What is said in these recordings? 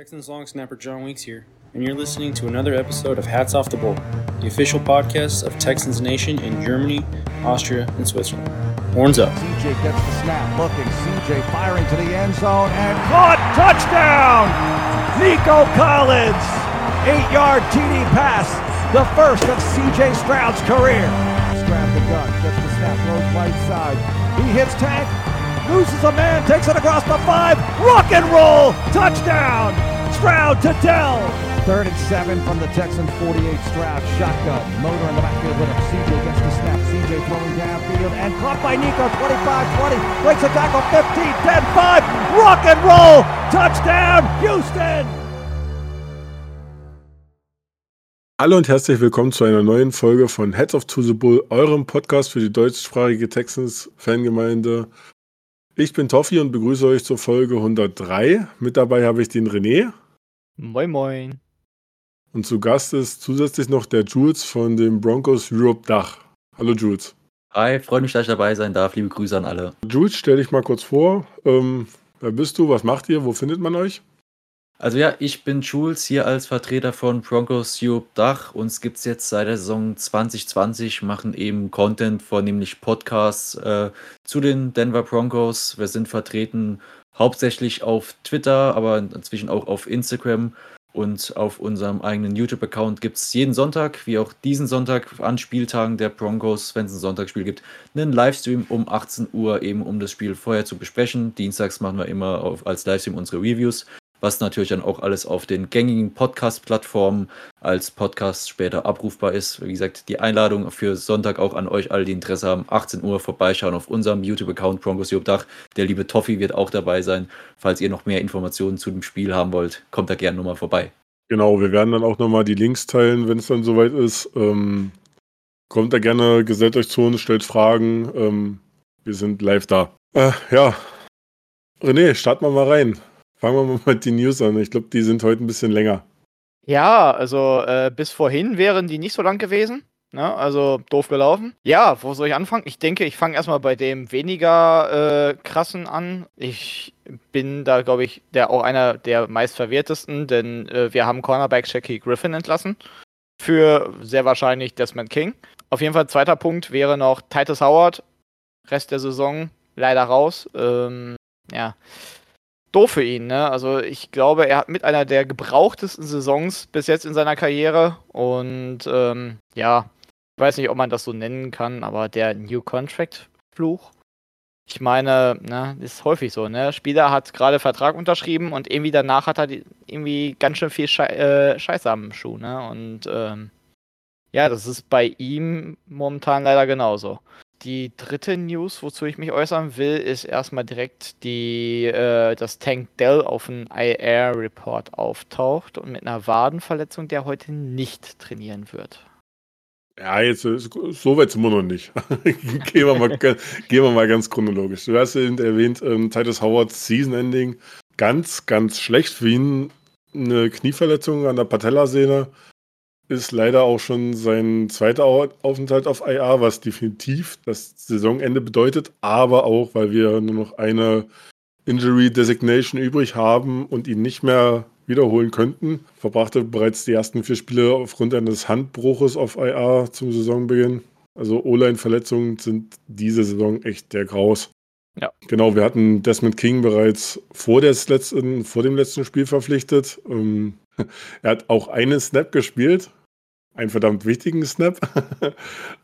Texans long snapper John Weeks here, and you're listening to another episode of Hats Off the Bowl, the official podcast of Texans Nation in Germany, Austria, and Switzerland. Horns up. CJ gets the snap, looking. CJ firing to the end zone and caught. Touchdown! Nico Collins, eight-yard TD pass, the first of CJ Stroud's career. Stroud the gun, gets the snap, throws right side. He hits tank, loses a man, takes it across the five, rock and roll, touchdown! Stroud to Dell. Third and seven from the Texans 48. Stroud shotgun, motor in the backfield with him. CJ gets the snap. CJ throwing downfield and caught by Nico 25-20. Breaks a tackle 15, 10, 5. Rock and roll, touchdown, Houston. Hallo und herzlich willkommen zu einer neuen Folge von Heads of to the Bull, eurem Podcast für die deutschsprachige Texans-Fangemeinde. Ich bin Toffi und begrüße euch zur Folge 103. Mit dabei habe ich den René. Moin, moin. Und zu Gast ist zusätzlich noch der Jules von dem Broncos Europe Dach. Hallo Jules. Hi, freue mich, dass ich dabei sein darf. Liebe Grüße an alle. Jules, stell dich mal kurz vor. Ähm, wer bist du? Was macht ihr? Wo findet man euch? Also ja, ich bin Jules hier als Vertreter von Broncos Europe Dach. Uns gibt es jetzt seit der Saison 2020, machen eben Content, vornehmlich Podcasts äh, zu den Denver Broncos. Wir sind vertreten hauptsächlich auf Twitter, aber inzwischen auch auf Instagram und auf unserem eigenen YouTube-Account gibt es jeden Sonntag, wie auch diesen Sonntag an Spieltagen der Broncos, wenn es ein Sonntagsspiel gibt, einen Livestream um 18 Uhr, eben um das Spiel vorher zu besprechen. Dienstags machen wir immer auf, als Livestream unsere Reviews was natürlich dann auch alles auf den gängigen Podcast-Plattformen als Podcast später abrufbar ist. Wie gesagt, die Einladung für Sonntag auch an euch alle, die Interesse haben, 18 Uhr vorbeischauen auf unserem YouTube-Account Broncos Dach. Der liebe Toffi wird auch dabei sein. Falls ihr noch mehr Informationen zu dem Spiel haben wollt, kommt da gerne nochmal vorbei. Genau, wir werden dann auch nochmal die Links teilen, wenn es dann soweit ist. Ähm, kommt da gerne, gesellt euch zu uns, stellt Fragen. Ähm, wir sind live da. Äh, ja, René, starten wir mal rein. Fangen wir mal mit den News an. Ich glaube, die sind heute ein bisschen länger. Ja, also äh, bis vorhin wären die nicht so lang gewesen. Ne? Also doof gelaufen. Ja, wo soll ich anfangen? Ich denke, ich fange erstmal bei dem weniger äh, krassen an. Ich bin da, glaube ich, der, auch einer der meist verwirrtesten, denn äh, wir haben Cornerback Jackie Griffin entlassen. Für sehr wahrscheinlich Desmond King. Auf jeden Fall, zweiter Punkt wäre noch Titus Howard. Rest der Saison leider raus. Ähm, ja doof für ihn. Ne? Also ich glaube, er hat mit einer der gebrauchtesten Saisons bis jetzt in seiner Karriere. Und ähm, ja, ich weiß nicht, ob man das so nennen kann, aber der New Contract-Fluch. Ich meine, ne, ist häufig so, ne? Spieler hat gerade Vertrag unterschrieben und irgendwie danach hat er die, irgendwie ganz schön viel Schei äh, Scheiße am Schuh, ne? Und ähm, ja, das ist bei ihm momentan leider genauso. Die dritte News, wozu ich mich äußern will, ist erstmal direkt die, äh, dass Tank Dell auf einem IR-Report auftaucht und mit einer Wadenverletzung, der heute nicht trainieren wird. Ja, jetzt so weit sind wir noch nicht. gehen, wir mal, gehen wir mal ganz chronologisch. Du hast eben erwähnt, ähm, Titus Howards Season Ending. Ganz, ganz schlecht für ihn. Eine Knieverletzung an der Patellasehne ist leider auch schon sein zweiter Aufenthalt auf IA, was definitiv das Saisonende bedeutet, aber auch, weil wir nur noch eine Injury Designation übrig haben und ihn nicht mehr wiederholen könnten. Verbrachte bereits die ersten vier Spiele aufgrund eines Handbruches auf IA zum Saisonbeginn. Also O-Line-Verletzungen sind diese Saison echt der Graus. Ja. Genau, wir hatten Desmond King bereits vor, letzten, vor dem letzten Spiel verpflichtet. Ähm, er hat auch einen Snap gespielt, einen verdammt wichtigen Snap,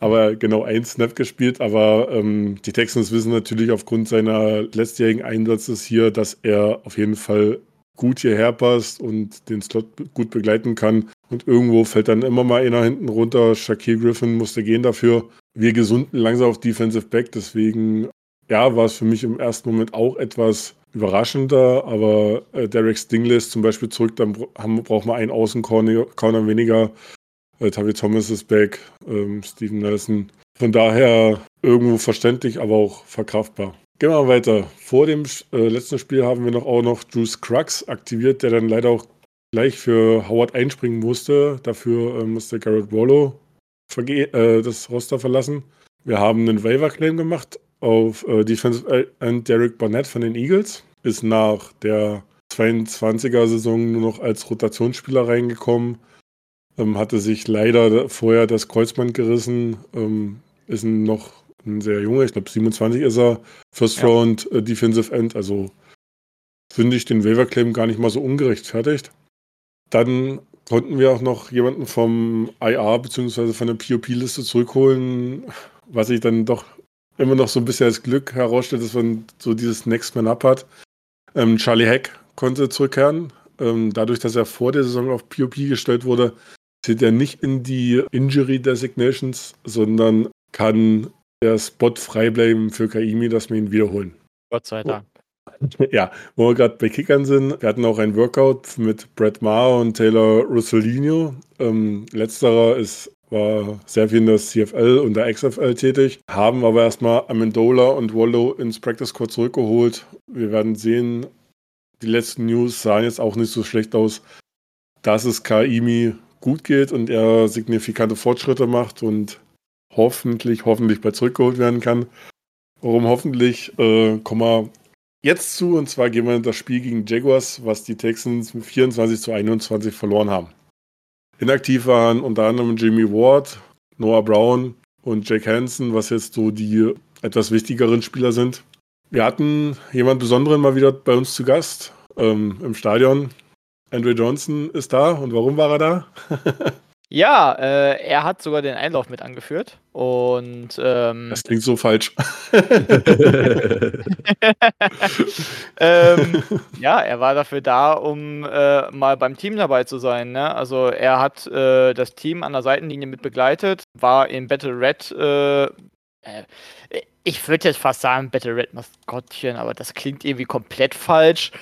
aber genau einen Snap gespielt. Aber ähm, die Texans wissen natürlich aufgrund seiner letztjährigen Einsatzes hier, dass er auf jeden Fall gut hierher passt und den Slot gut begleiten kann. Und irgendwo fällt dann immer mal einer hinten runter. Shaquille Griffin musste gehen dafür. Wir gesunden langsam auf Defensive Back, deswegen ja, war es für mich im ersten Moment auch etwas überraschender, aber äh, Derek Stingley zum Beispiel zurück, dann haben, braucht man einen Außencorner weniger. Äh, Tavi Thomas ist back, ähm, Steven Nelson. Von daher irgendwo verständlich, aber auch verkraftbar. Gehen wir mal weiter. Vor dem äh, letzten Spiel haben wir noch auch noch Juice Crux aktiviert, der dann leider auch gleich für Howard einspringen musste. Dafür äh, musste Garrett Wallow äh, das Roster verlassen. Wir haben einen Waiver-Claim gemacht auf äh, Defensive End Derek Barnett von den Eagles. Ist nach der 22er-Saison nur noch als Rotationsspieler reingekommen. Ähm, hatte sich leider vorher das Kreuzband gerissen. Ähm, ist noch ein sehr junger, ich glaube 27 ist er. First ja. Round äh, Defensive End. Also finde ich den Waiver Claim gar nicht mal so ungerechtfertigt. Dann konnten wir auch noch jemanden vom IR bzw. von der POP-Liste zurückholen, was sich dann doch immer noch so ein bisschen als Glück herausstellt, dass man so dieses Next Man Up hat. Ähm, Charlie Heck konnte zurückkehren. Ähm, dadurch, dass er vor der Saison auf POP gestellt wurde, zählt er nicht in die Injury Designations, sondern kann der Spot frei bleiben für Kaimi, dass wir ihn wiederholen. Gott sei Dank. Ja, wo wir gerade bei Kickern sind, wir hatten auch ein Workout mit Brett Maher und Taylor Russolino. Ähm, letzterer ist, war sehr viel in der CFL und der XFL tätig, haben aber erstmal Amendola und Wallow ins Practice Squad zurückgeholt. Wir werden sehen, die letzten News sahen jetzt auch nicht so schlecht aus, dass es Kaimi gut geht und er signifikante Fortschritte macht und hoffentlich, hoffentlich bald zurückgeholt werden kann. Warum hoffentlich, äh, kommen wir jetzt zu. Und zwar gehen wir in das Spiel gegen Jaguars, was die Texans mit 24 zu 21 verloren haben. Inaktiv waren unter anderem Jimmy Ward, Noah Brown und Jake Hansen, was jetzt so die etwas wichtigeren Spieler sind. Wir hatten jemand Besonderen mal wieder bei uns zu Gast ähm, im Stadion. Andrew Johnson ist da. Und warum war er da? Ja, äh, er hat sogar den Einlauf mit angeführt. Und ähm, das klingt so falsch. ähm, ja, er war dafür da, um äh, mal beim Team dabei zu sein. Ne? Also er hat äh, das Team an der Seitenlinie mit begleitet, war in Battle Red. Äh, äh, ich würde jetzt fast sagen Battle Red Maskottchen, aber das klingt irgendwie komplett falsch.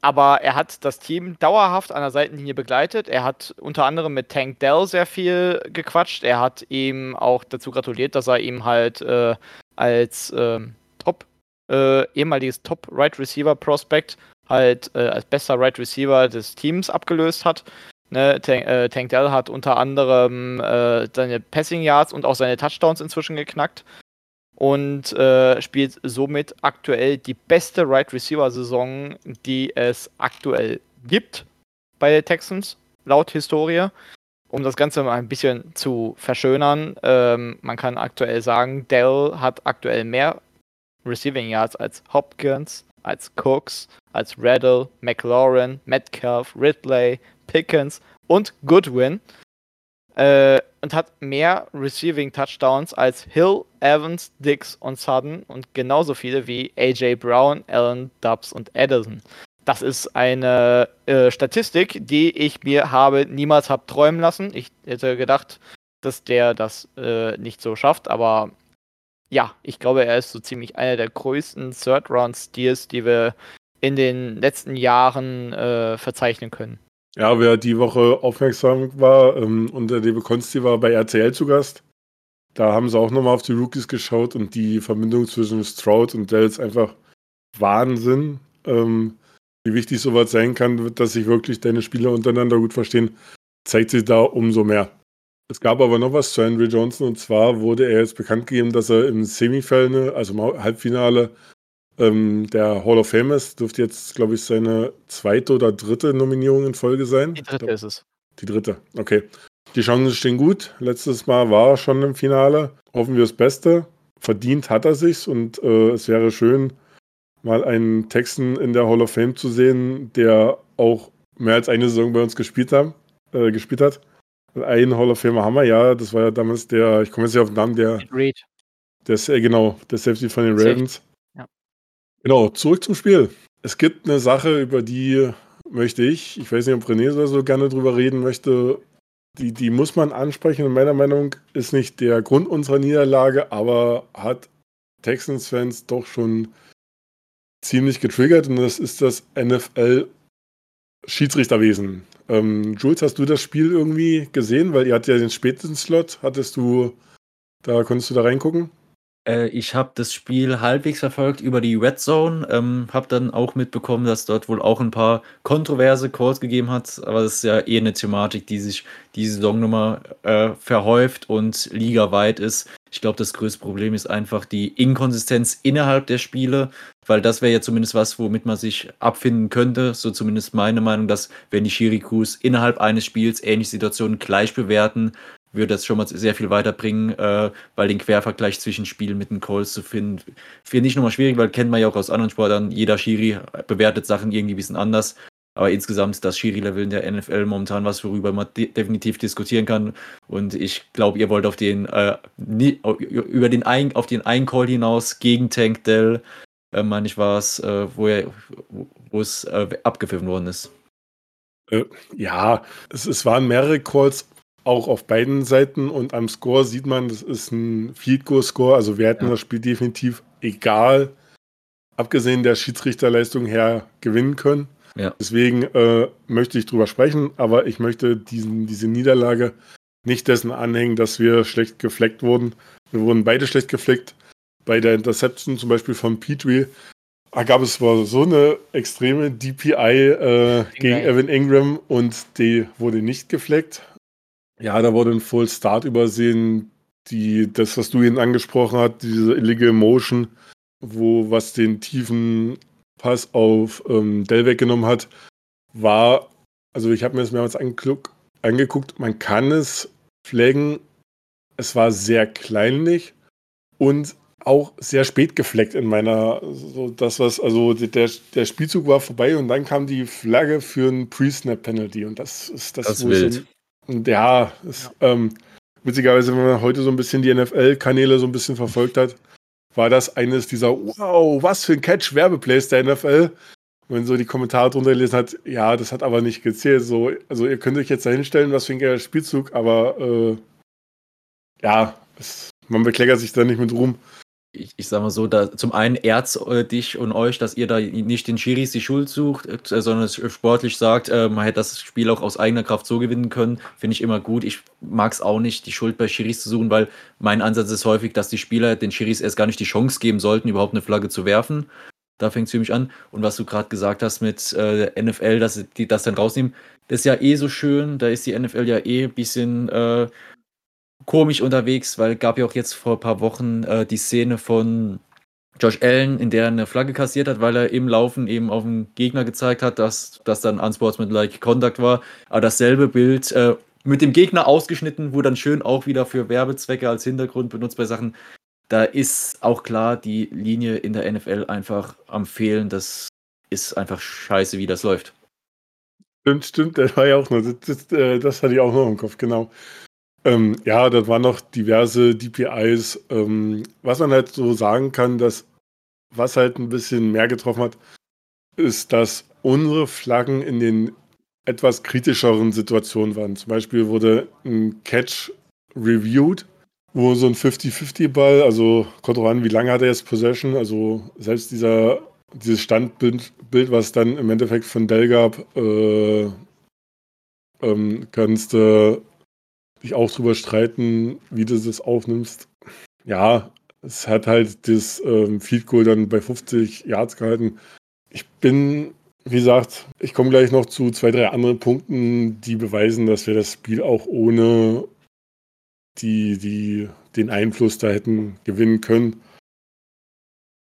Aber er hat das Team dauerhaft an der Seitenlinie begleitet. Er hat unter anderem mit Tank Dell sehr viel gequatscht. Er hat ihm auch dazu gratuliert, dass er ihm halt äh, als äh, Top, äh, ehemaliges Top Right Receiver Prospect halt äh, als bester Right Receiver des Teams abgelöst hat. Ne, Tank, äh, Tank Dell hat unter anderem äh, seine Passing Yards und auch seine Touchdowns inzwischen geknackt und äh, spielt somit aktuell die beste Right Receiver Saison, die es aktuell gibt bei den Texans, laut Historie. Um das Ganze mal ein bisschen zu verschönern, ähm, man kann aktuell sagen, Dell hat aktuell mehr Receiving Yards als Hopkins, als Cooks, als Riddle, McLaurin, Metcalf, Ridley, Pickens und Goodwin. Äh, und hat mehr Receiving Touchdowns als Hill, Evans, Dix und Sutton und genauso viele wie AJ Brown, Allen, Dubs und Edison. Das ist eine äh, Statistik, die ich mir habe niemals hab träumen lassen. Ich hätte gedacht, dass der das äh, nicht so schafft, aber ja, ich glaube, er ist so ziemlich einer der größten Third-Round-Steals, die wir in den letzten Jahren äh, verzeichnen können. Ja, wer die Woche aufmerksam war ähm, und der liebe Konsti war bei RTL zu Gast. Da haben sie auch nochmal auf die Rookies geschaut und die Verbindung zwischen Stroud und Dell ist einfach Wahnsinn. Ähm, wie wichtig sowas sein kann, dass sich wirklich deine Spieler untereinander gut verstehen, zeigt sich da umso mehr. Es gab aber noch was zu Henry Johnson und zwar wurde er jetzt bekannt gegeben, dass er im Semifinale, also im Halbfinale, ähm, der Hall of Fame ist. Dürfte jetzt, glaube ich, seine zweite oder dritte Nominierung in Folge sein. Die dritte ist es. Die dritte, okay. Die Chancen stehen gut. Letztes Mal war er schon im Finale. Hoffen wir das Beste. Verdient hat er sich's und äh, es wäre schön, mal einen Texan in der Hall of Fame zu sehen, der auch mehr als eine Saison bei uns gespielt, haben, äh, gespielt hat. Einen Hall of Famer haben wir, ja. Das war ja damals der, ich komme jetzt nicht auf den Namen, der. Reed. Der, äh, genau, der Safety von den Ravens. Genau, zurück zum Spiel. Es gibt eine Sache, über die möchte ich, ich weiß nicht, ob René so gerne drüber reden möchte, die, die muss man ansprechen. Und meiner Meinung ist nicht der Grund unserer Niederlage, aber hat Texans-Fans doch schon ziemlich getriggert und das ist das NFL-Schiedsrichterwesen. Ähm, Jules, hast du das Spiel irgendwie gesehen? Weil ihr hattet ja den spätesten Slot. Hattest du, da konntest du da reingucken? Äh, ich habe das Spiel halbwegs verfolgt über die Red Zone, ähm, habe dann auch mitbekommen, dass dort wohl auch ein paar kontroverse Calls gegeben hat, aber das ist ja eher eine Thematik, die sich die Saison nochmal äh, verhäuft und ligaweit ist. Ich glaube, das größte Problem ist einfach die Inkonsistenz innerhalb der Spiele, weil das wäre ja zumindest was, womit man sich abfinden könnte. So zumindest meine Meinung, dass wenn die Shirikus innerhalb eines Spiels ähnliche Situationen gleich bewerten, würde das schon mal sehr viel weiterbringen, äh, weil den Quervergleich zwischen Spielen mit den Calls zu finden, finde ich nochmal schwierig, weil kennt man ja auch aus anderen Sportarten, jeder Schiri bewertet Sachen irgendwie ein bisschen anders. Aber insgesamt das Schiri-Level in der NFL momentan was, worüber man de definitiv diskutieren kann. Und ich glaube, ihr wollt auf den, äh, nie, über den ein, auf den einen Call hinaus gegen Tank Dell, äh, meine ich, war es, äh, wo, es äh, abgepfiffen worden ist. Äh, ja, es, es waren mehrere Calls auch auf beiden Seiten und am Score sieht man, das ist ein Field Goal Score, also wir hätten ja. das Spiel definitiv egal, abgesehen der Schiedsrichterleistung her, gewinnen können. Ja. Deswegen äh, möchte ich drüber sprechen, aber ich möchte diesen, diese Niederlage nicht dessen anhängen, dass wir schlecht gefleckt wurden. Wir wurden beide schlecht gefleckt. Bei der Interception zum Beispiel von Petrie da gab es zwar so eine extreme DPI äh, gegen Evan Ingram und die wurde nicht gefleckt. Ja, da wurde ein Full Start übersehen. Die, das, was du eben angesprochen hast, diese Illegal Motion, wo was den tiefen Pass auf ähm, Dell weggenommen hat, war, also ich habe mir das mehrmals angeguckt, angeguckt, man kann es flaggen. Es war sehr kleinlich und auch sehr spät gefleckt in meiner, so das was, also der, der Spielzug war vorbei und dann kam die Flagge für ein Pre-Snap-Penalty und das ist das, das wild. Und ja, ist, ähm, witzigerweise, wenn man heute so ein bisschen die NFL-Kanäle so ein bisschen verfolgt hat, war das eines dieser, wow, was für ein Catch-Werbeplays der NFL. Und wenn so die Kommentare drunter gelesen hat, ja, das hat aber nicht gezählt. So, also ihr könnt euch jetzt da hinstellen, was für ein geiler Spielzug, aber äh, ja, es, man bekleckert sich da nicht mit Ruhm ich, ich sag mal so, da zum einen ehrt äh, dich und euch, dass ihr da nicht den Schiris die Schuld sucht, äh, sondern sportlich sagt, äh, man hätte das Spiel auch aus eigener Kraft so gewinnen können, finde ich immer gut. Ich mag es auch nicht, die Schuld bei Schiris zu suchen, weil mein Ansatz ist häufig, dass die Spieler den Schiris erst gar nicht die Chance geben sollten, überhaupt eine Flagge zu werfen. Da fängt es für mich an. Und was du gerade gesagt hast mit äh, NFL, dass die das dann rausnehmen, das ist ja eh so schön. Da ist die NFL ja eh ein bisschen äh, komisch unterwegs, weil gab ja auch jetzt vor ein paar Wochen äh, die Szene von Josh Allen, in der er eine Flagge kassiert hat, weil er im Laufen eben auf den Gegner gezeigt hat, dass das dann unsportsmanlike Conduct war. Aber dasselbe Bild äh, mit dem Gegner ausgeschnitten, wo dann schön auch wieder für Werbezwecke als Hintergrund benutzt bei Sachen. Da ist auch klar die Linie in der NFL einfach am Fehlen. Das ist einfach scheiße, wie das läuft. Stimmt, stimmt, das war ja auch noch, das, das, äh, das hatte ich auch noch im Kopf, genau. Ähm, ja, das waren noch diverse DPIs. Ähm, was man halt so sagen kann, dass was halt ein bisschen mehr getroffen hat, ist, dass unsere Flaggen in den etwas kritischeren Situationen waren. Zum Beispiel wurde ein Catch reviewed, wo so ein 50-50-Ball, also kommt drauf an, wie lange hat er jetzt Possession, also selbst dieser, dieses Standbild, was dann im Endeffekt von Dell gab, äh, ähm, kannst du dich auch drüber streiten, wie du das aufnimmst. Ja, es hat halt das ähm, Field Goal dann bei 50 Yards gehalten. Ich bin, wie gesagt, ich komme gleich noch zu zwei, drei anderen Punkten, die beweisen, dass wir das Spiel auch ohne die, die, den Einfluss da hätten gewinnen können.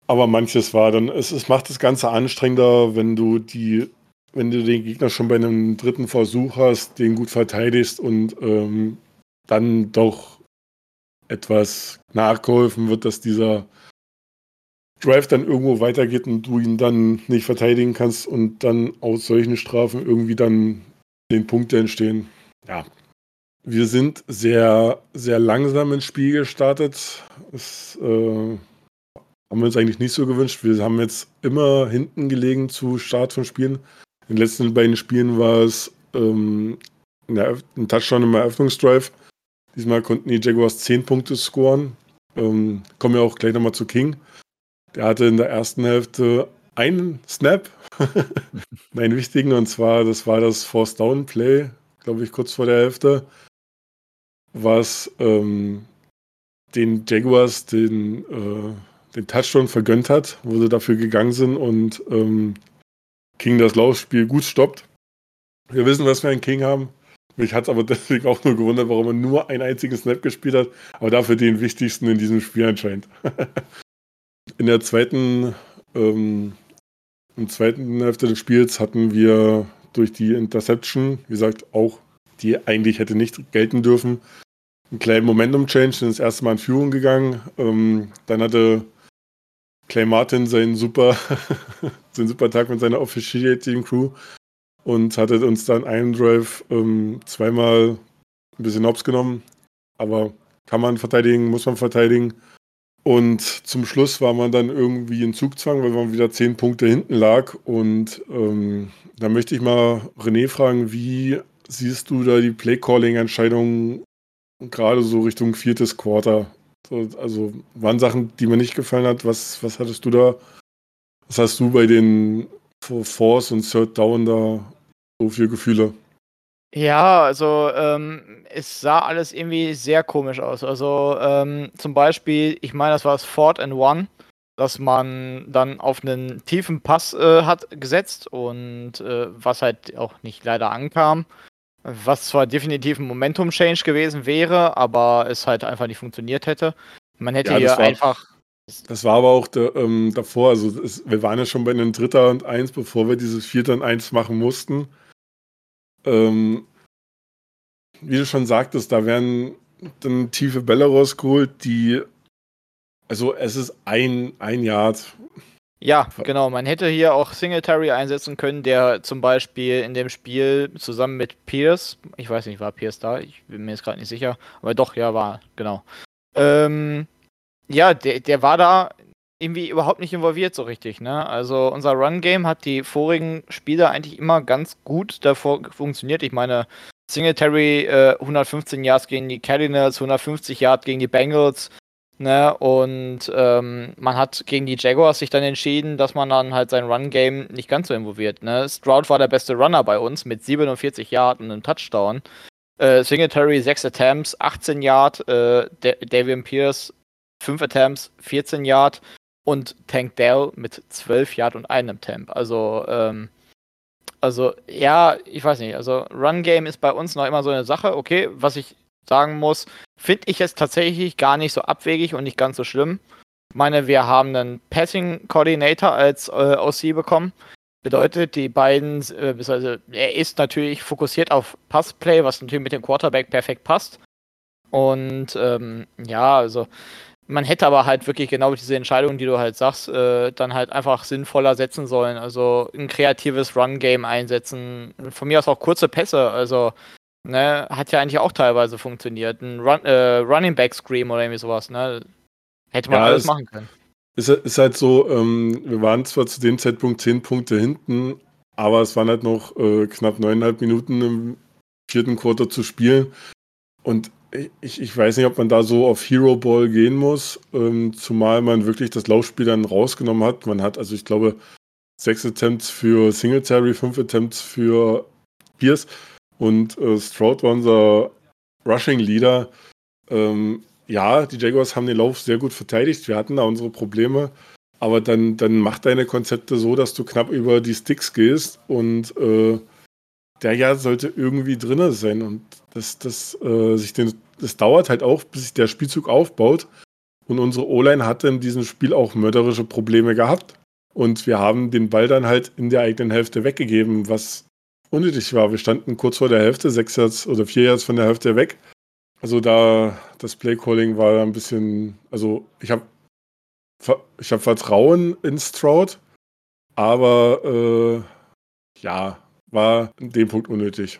Aber manches war dann, es, es macht das Ganze anstrengender, wenn du die, wenn du den Gegner schon bei einem dritten Versuch hast, den gut verteidigst und ähm, dann doch etwas nachgeholfen wird, dass dieser Drive dann irgendwo weitergeht und du ihn dann nicht verteidigen kannst und dann aus solchen Strafen irgendwie dann den Punkte entstehen. Ja. Wir sind sehr, sehr langsam ins Spiel gestartet. Das äh, haben wir uns eigentlich nicht so gewünscht. Wir haben jetzt immer hinten gelegen zu Start von Spielen. In den letzten beiden Spielen war es ähm, ein Touchdown im Eröffnungsdrive Diesmal konnten die Jaguars 10 Punkte scoren. Ähm, kommen wir auch gleich nochmal zu King. Der hatte in der ersten Hälfte einen Snap, einen wichtigen, und zwar, das war das Force Down Play, glaube ich, kurz vor der Hälfte, was ähm, den Jaguars den, äh, den Touchdown vergönnt hat, wo sie dafür gegangen sind und ähm, King das Laufspiel gut stoppt. Wir wissen, was wir einen King haben. Mich hat es aber deswegen auch nur gewundert, warum er nur einen einzigen Snap gespielt hat, aber dafür den wichtigsten in diesem Spiel anscheinend. in der zweiten, ähm, im zweiten Hälfte des Spiels hatten wir durch die Interception, wie gesagt, auch die eigentlich hätte nicht gelten dürfen, einen kleinen Momentum-Change, sind das erste Mal in Führung gegangen. Ähm, dann hatte Clay Martin seinen super, seinen super Tag mit seiner Officiating Crew und hatte uns dann einen Drive ähm, zweimal ein bisschen hops genommen. Aber kann man verteidigen, muss man verteidigen. Und zum Schluss war man dann irgendwie in Zugzwang, weil man wieder zehn Punkte hinten lag. Und ähm, da möchte ich mal René fragen, wie siehst du da die Play-Calling-Entscheidungen gerade so Richtung viertes Quarter? Also waren Sachen, die mir nicht gefallen hat. Was, was hattest du da? Was hast du bei den Force und Third Down da so für Gefühle? Ja, also ähm, es sah alles irgendwie sehr komisch aus. Also ähm, zum Beispiel, ich meine, das war das Fort and One, dass man dann auf einen tiefen Pass äh, hat gesetzt und äh, was halt auch nicht leider ankam. Was zwar definitiv ein Momentum-Change gewesen wäre, aber es halt einfach nicht funktioniert hätte. Man hätte ja, hier war, einfach. Das war aber auch der, ähm, davor, also es, wir waren ja schon bei einem Dritter und Eins, bevor wir dieses Vierter und Eins machen mussten. Ähm, wie du schon sagtest, da werden dann tiefe Bälle rausgeholt, die. Also es ist ein, ein Yard, ja, genau. Man hätte hier auch Singletary einsetzen können, der zum Beispiel in dem Spiel zusammen mit Pierce, ich weiß nicht, war Pierce da? Ich bin mir jetzt gerade nicht sicher, aber doch, ja, war, genau. Ähm, ja, der, der war da irgendwie überhaupt nicht involviert so richtig, ne? Also unser Run-Game hat die vorigen Spiele eigentlich immer ganz gut davor funktioniert. Ich meine, Singletary äh, 115 Yards gegen die Cardinals, 150 Yards gegen die Bengals, Ne, und ähm, man hat gegen die Jaguars sich dann entschieden, dass man dann halt sein Run-Game nicht ganz so involviert. Ne? Stroud war der beste Runner bei uns mit 47 Yard und einem Touchdown. Äh, Singletary 6 Attempts, 18 Yard. Äh, Davian Pierce 5 Attempts, 14 Yard. Und Tank Dell mit 12 Yard und einem Temp. Also, ähm, also ja, ich weiß nicht. Also Run-Game ist bei uns noch immer so eine Sache. Okay, was ich sagen muss, finde ich es tatsächlich gar nicht so abwegig und nicht ganz so schlimm. Ich meine, wir haben einen Passing Coordinator als äh, OC bekommen. Bedeutet, die beiden, äh, also er ist natürlich fokussiert auf Passplay, was natürlich mit dem Quarterback perfekt passt. Und ähm, ja, also man hätte aber halt wirklich genau diese Entscheidung, die du halt sagst, äh, dann halt einfach sinnvoller setzen sollen. Also ein kreatives Run-Game einsetzen. Von mir aus auch kurze Pässe. Also Ne, hat ja eigentlich auch teilweise funktioniert. Ein Run, äh, Running Back Scream oder irgendwie sowas, ne? Hätte man ja, alles machen können. Ist, ist halt so, ähm, wir waren zwar zu dem Zeitpunkt zehn Punkte hinten, aber es waren halt noch äh, knapp neuneinhalb Minuten im vierten Quarter zu spielen. Und ich, ich weiß nicht, ob man da so auf Hero Ball gehen muss, ähm, zumal man wirklich das Laufspiel dann rausgenommen hat. Man hat, also ich glaube, sechs Attempts für Singletary, fünf Attempts für Pierce. Und äh, Stroud war unser Rushing Leader. Ähm, ja, die Jaguars haben den Lauf sehr gut verteidigt. Wir hatten da unsere Probleme. Aber dann, dann mach deine Konzepte so, dass du knapp über die Sticks gehst. Und äh, der ja sollte irgendwie drin sein. Und das, das, äh, sich den, das dauert halt auch, bis sich der Spielzug aufbaut. Und unsere O-Line hatte in diesem Spiel auch mörderische Probleme gehabt. Und wir haben den Ball dann halt in der eigenen Hälfte weggegeben, was unnötig war. Wir standen kurz vor der Hälfte, sechs Yards oder vier Yards von der Hälfte weg. Also da das Playcalling war ein bisschen, also ich habe ich hab Vertrauen in Stroud, aber äh, ja, war in dem Punkt unnötig.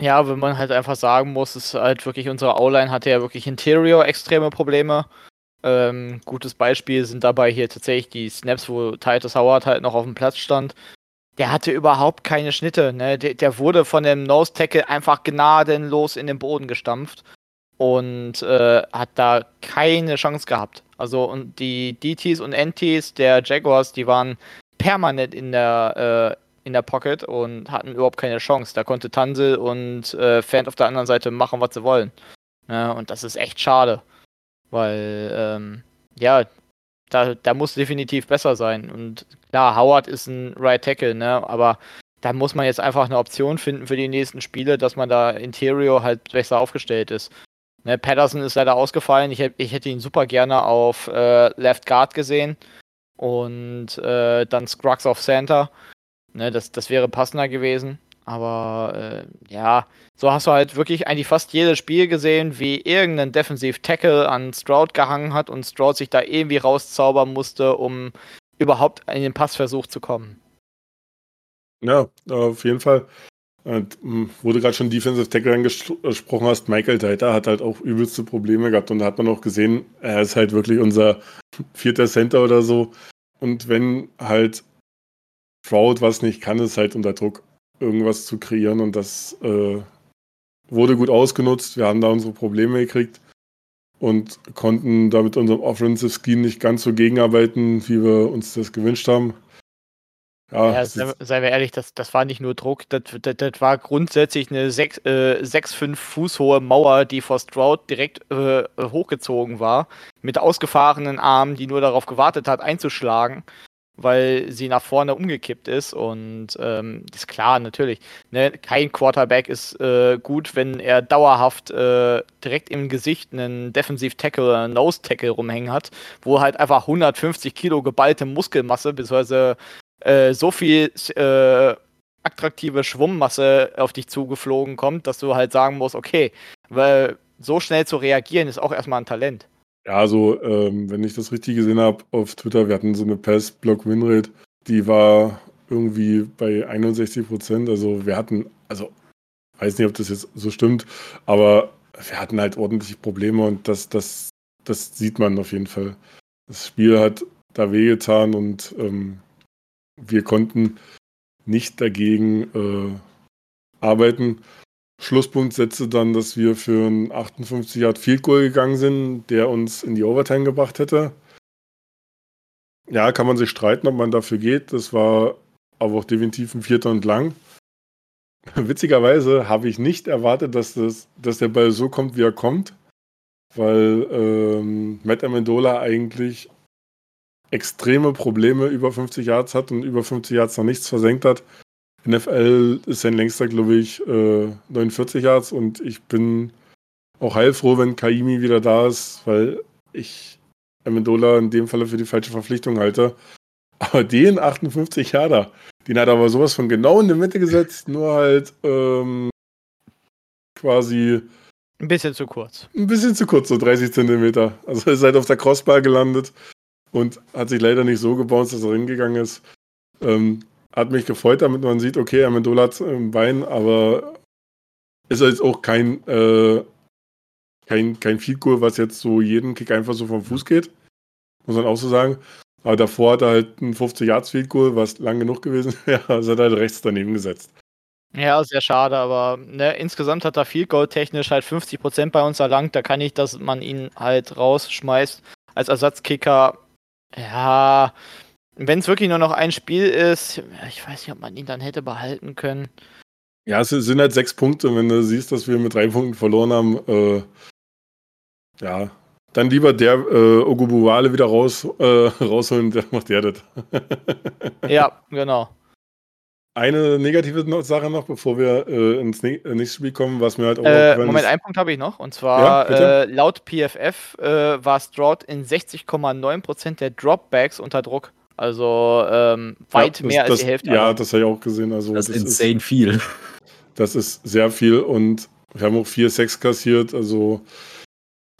Ja, wenn man halt einfach sagen muss, ist halt wirklich, unsere O-Line hatte ja wirklich Interior extreme Probleme. Ähm, gutes Beispiel sind dabei hier tatsächlich die Snaps, wo Titus Howard halt noch auf dem Platz stand der hatte überhaupt keine Schnitte. Ne? Der, der, wurde von dem Nose Tackle einfach gnadenlos in den Boden gestampft und äh, hat da keine Chance gehabt. Also und die DTs und NTs der Jaguars, die waren permanent in der äh, in der Pocket und hatten überhaupt keine Chance. Da konnte Tansel und äh, Fan auf der anderen Seite machen, was sie wollen. Ne? Und das ist echt schade, weil ähm, ja, da, da muss definitiv besser sein. Und klar, Howard ist ein Right Tackle, ne? Aber da muss man jetzt einfach eine Option finden für die nächsten Spiele, dass man da Interior halt besser aufgestellt ist. Ne, Patterson ist leider ausgefallen. Ich, ich hätte ihn super gerne auf äh, Left Guard gesehen und äh, dann Scruggs auf Center. Ne, das, das wäre passender gewesen. Aber äh, ja, so hast du halt wirklich eigentlich fast jedes Spiel gesehen, wie irgendein Defensiv-Tackle an Stroud gehangen hat und Stroud sich da irgendwie rauszaubern musste, um überhaupt in den Passversuch zu kommen. Ja, auf jeden Fall. Und, hm, wo du gerade schon Defensive Tackle angesprochen hast, Michael Deiter hat halt auch übelste Probleme gehabt und da hat man auch gesehen, er ist halt wirklich unser vierter Center oder so. Und wenn halt Stroud was nicht kann, ist halt unter Druck irgendwas zu kreieren und das äh, wurde gut ausgenutzt. Wir haben da unsere Probleme gekriegt und konnten da mit unserem Offensive Scheme nicht ganz so gegenarbeiten, wie wir uns das gewünscht haben. Ja, ja sei, seien wir ehrlich, das, das war nicht nur Druck, das, das, das war grundsätzlich eine 6, äh, 6 5 Fuß hohe Mauer, die vor Stroud direkt äh, hochgezogen war, mit ausgefahrenen Armen, die nur darauf gewartet hat, einzuschlagen weil sie nach vorne umgekippt ist. Und ähm, ist klar, natürlich. Ne? Kein Quarterback ist äh, gut, wenn er dauerhaft äh, direkt im Gesicht einen Defensive-Tackle oder einen Nose-Tackle rumhängen hat, wo halt einfach 150 Kilo geballte Muskelmasse, beziehungsweise äh, so viel äh, attraktive Schwummmasse auf dich zugeflogen kommt, dass du halt sagen musst, okay, weil so schnell zu reagieren ist auch erstmal ein Talent. Ja, also, ähm, wenn ich das richtig gesehen habe auf Twitter, wir hatten so eine Pass-Block-Win-Rate, die war irgendwie bei 61 Prozent. Also, wir hatten, also, weiß nicht, ob das jetzt so stimmt, aber wir hatten halt ordentliche Probleme und das, das, das sieht man auf jeden Fall. Das Spiel hat da wehgetan und ähm, wir konnten nicht dagegen äh, arbeiten. Schlusspunkt setzte dann, dass wir für einen 58 Yard Field Goal gegangen sind, der uns in die Overtime gebracht hätte. Ja, kann man sich streiten, ob man dafür geht. Das war aber auch definitiv ein Vierter und lang. Witzigerweise habe ich nicht erwartet, dass, das, dass der Ball so kommt, wie er kommt, weil ähm, Matt Amendola eigentlich extreme Probleme über 50 Yards hat und über 50 Yards noch nichts versenkt hat. NFL ist sein längster, glaube ich, äh, 49 Yards und ich bin auch heilfroh, wenn Kaimi wieder da ist, weil ich Amendola in dem Falle für die falsche Verpflichtung halte. Aber den 58 Yarder, den hat er aber sowas von genau in die Mitte gesetzt, nur halt ähm, quasi. Ein bisschen zu kurz. Ein bisschen zu kurz, so 30 Zentimeter. Also er ist halt auf der Crossbar gelandet und hat sich leider nicht so gebounced, dass er hingegangen ist. Ähm, hat mich gefreut, damit man sieht, okay, Amendola hat im Bein, aber ist jetzt auch kein, äh, kein, kein Field Goal, was jetzt so jeden Kick einfach so vom Fuß geht. Muss man auch so sagen. Aber davor hat er halt ein 50 Yards Field Goal, was lang genug gewesen wäre. also hat er halt rechts daneben gesetzt. Ja, sehr schade, aber ne, insgesamt hat er Field Goal technisch halt 50% bei uns erlangt. Da kann ich, dass man ihn halt rausschmeißt als Ersatzkicker. Ja, wenn es wirklich nur noch ein Spiel ist, ich weiß nicht, ob man ihn dann hätte behalten können. Ja, es sind halt sechs Punkte. Wenn du siehst, dass wir mit drei Punkten verloren haben, äh, ja, dann lieber der äh, Ogubuwale wieder raus, äh, rausholen, der macht der das. ja, genau. Eine negative Sache noch, bevor wir äh, ins äh, nächste Spiel kommen, was mir halt auch äh, Moment, ist. einen Punkt habe ich noch. Und zwar ja, äh, laut PFF äh, war Stroud in 60,9% der Dropbacks unter Druck. Also ähm, weit ja, das, mehr als das, die Hälfte. Ja, das habe ich auch gesehen. Also, das, das ist insane ist, viel. Das ist sehr viel und wir haben auch vier Sex kassiert, also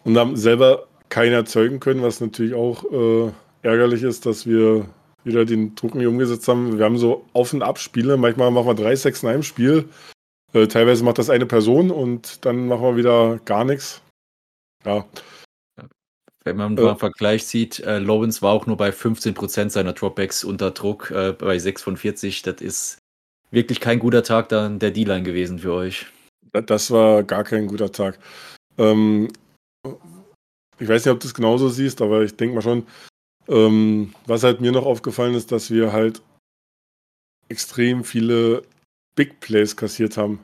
und haben selber keinen erzeugen können, was natürlich auch äh, ärgerlich ist, dass wir wieder den Druck nicht umgesetzt haben. Wir haben so Auf- und Abspiele. Manchmal machen wir drei Sex in einem Spiel. Äh, teilweise macht das eine Person und dann machen wir wieder gar nichts. Ja, wenn man mal einen Vergleich sieht, äh, Lawrence war auch nur bei 15% seiner Dropbacks unter Druck, äh, bei 6 von 40. Das ist wirklich kein guter Tag dann der D-Line gewesen für euch. Das war gar kein guter Tag. Ähm, ich weiß nicht, ob du es genauso siehst, aber ich denke mal schon, ähm, was halt mir noch aufgefallen ist, dass wir halt extrem viele Big Plays kassiert haben.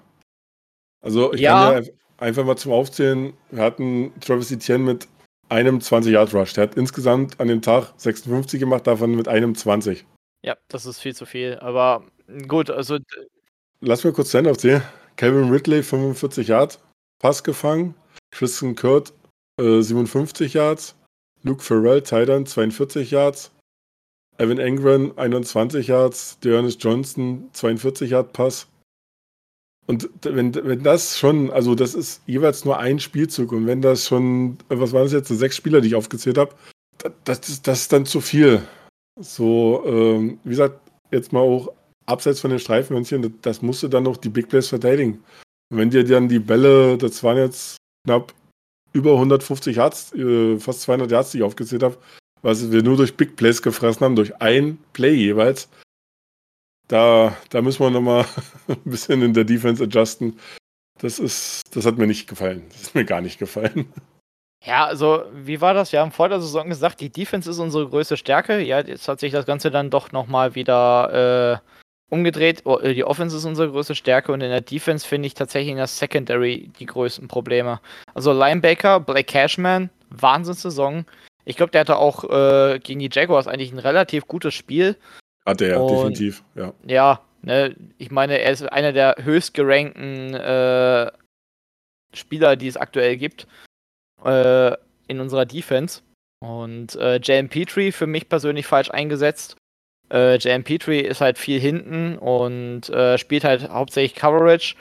Also ich ja. kann ja einfach mal zum Aufzählen, wir hatten Travis Etienne mit einem 20-Yard-Rush. Der hat insgesamt an dem Tag 56 gemacht, davon mit einem 20. Ja, das ist viel zu viel. Aber gut, also Lass mir kurz Stand aufzählen. Calvin Ridley 45 Yards, Pass gefangen. Christian Kurt äh, 57 Yards. Luke Farrell, Titan 42 Yards. Evan Engren 21 Yards. Dearness Johnson 42 Yard Pass. Und wenn, wenn das schon, also das ist jeweils nur ein Spielzug und wenn das schon, was waren das jetzt, sechs Spieler, die ich aufgezählt habe, das, das, das ist dann zu viel. So, ähm, wie gesagt, jetzt mal auch abseits von den Streifenhörnchen, das musst du dann noch die Big Plays verteidigen. Und wenn dir dann die Bälle, das waren jetzt knapp über 150 Yards, äh, fast 200 Yards, die ich aufgezählt habe, was wir nur durch Big Plays gefressen haben, durch ein Play jeweils, da, da müssen wir nochmal ein bisschen in der Defense adjusten. Das ist, das hat mir nicht gefallen. Das ist mir gar nicht gefallen. Ja, also, wie war das? Wir haben vor der Saison gesagt, die Defense ist unsere größte Stärke. Ja, jetzt hat sich das Ganze dann doch nochmal wieder äh, umgedreht. Oh, die Offense ist unsere größte Stärke und in der Defense finde ich tatsächlich in der Secondary die größten Probleme. Also, Linebacker, Blake Cashman, Wahnsinnssaison. Ich glaube, der hatte auch äh, gegen die Jaguars eigentlich ein relativ gutes Spiel. Hat er, Und- definitiv, ja. Ja, ne, ich meine, er ist einer der höchst gerankten äh, Spieler, die es aktuell gibt äh, in unserer Defense. Und äh, JM Petrie für mich persönlich falsch eingesetzt. Äh, JM Petrie ist halt viel hinten und äh, spielt halt hauptsächlich Coverage.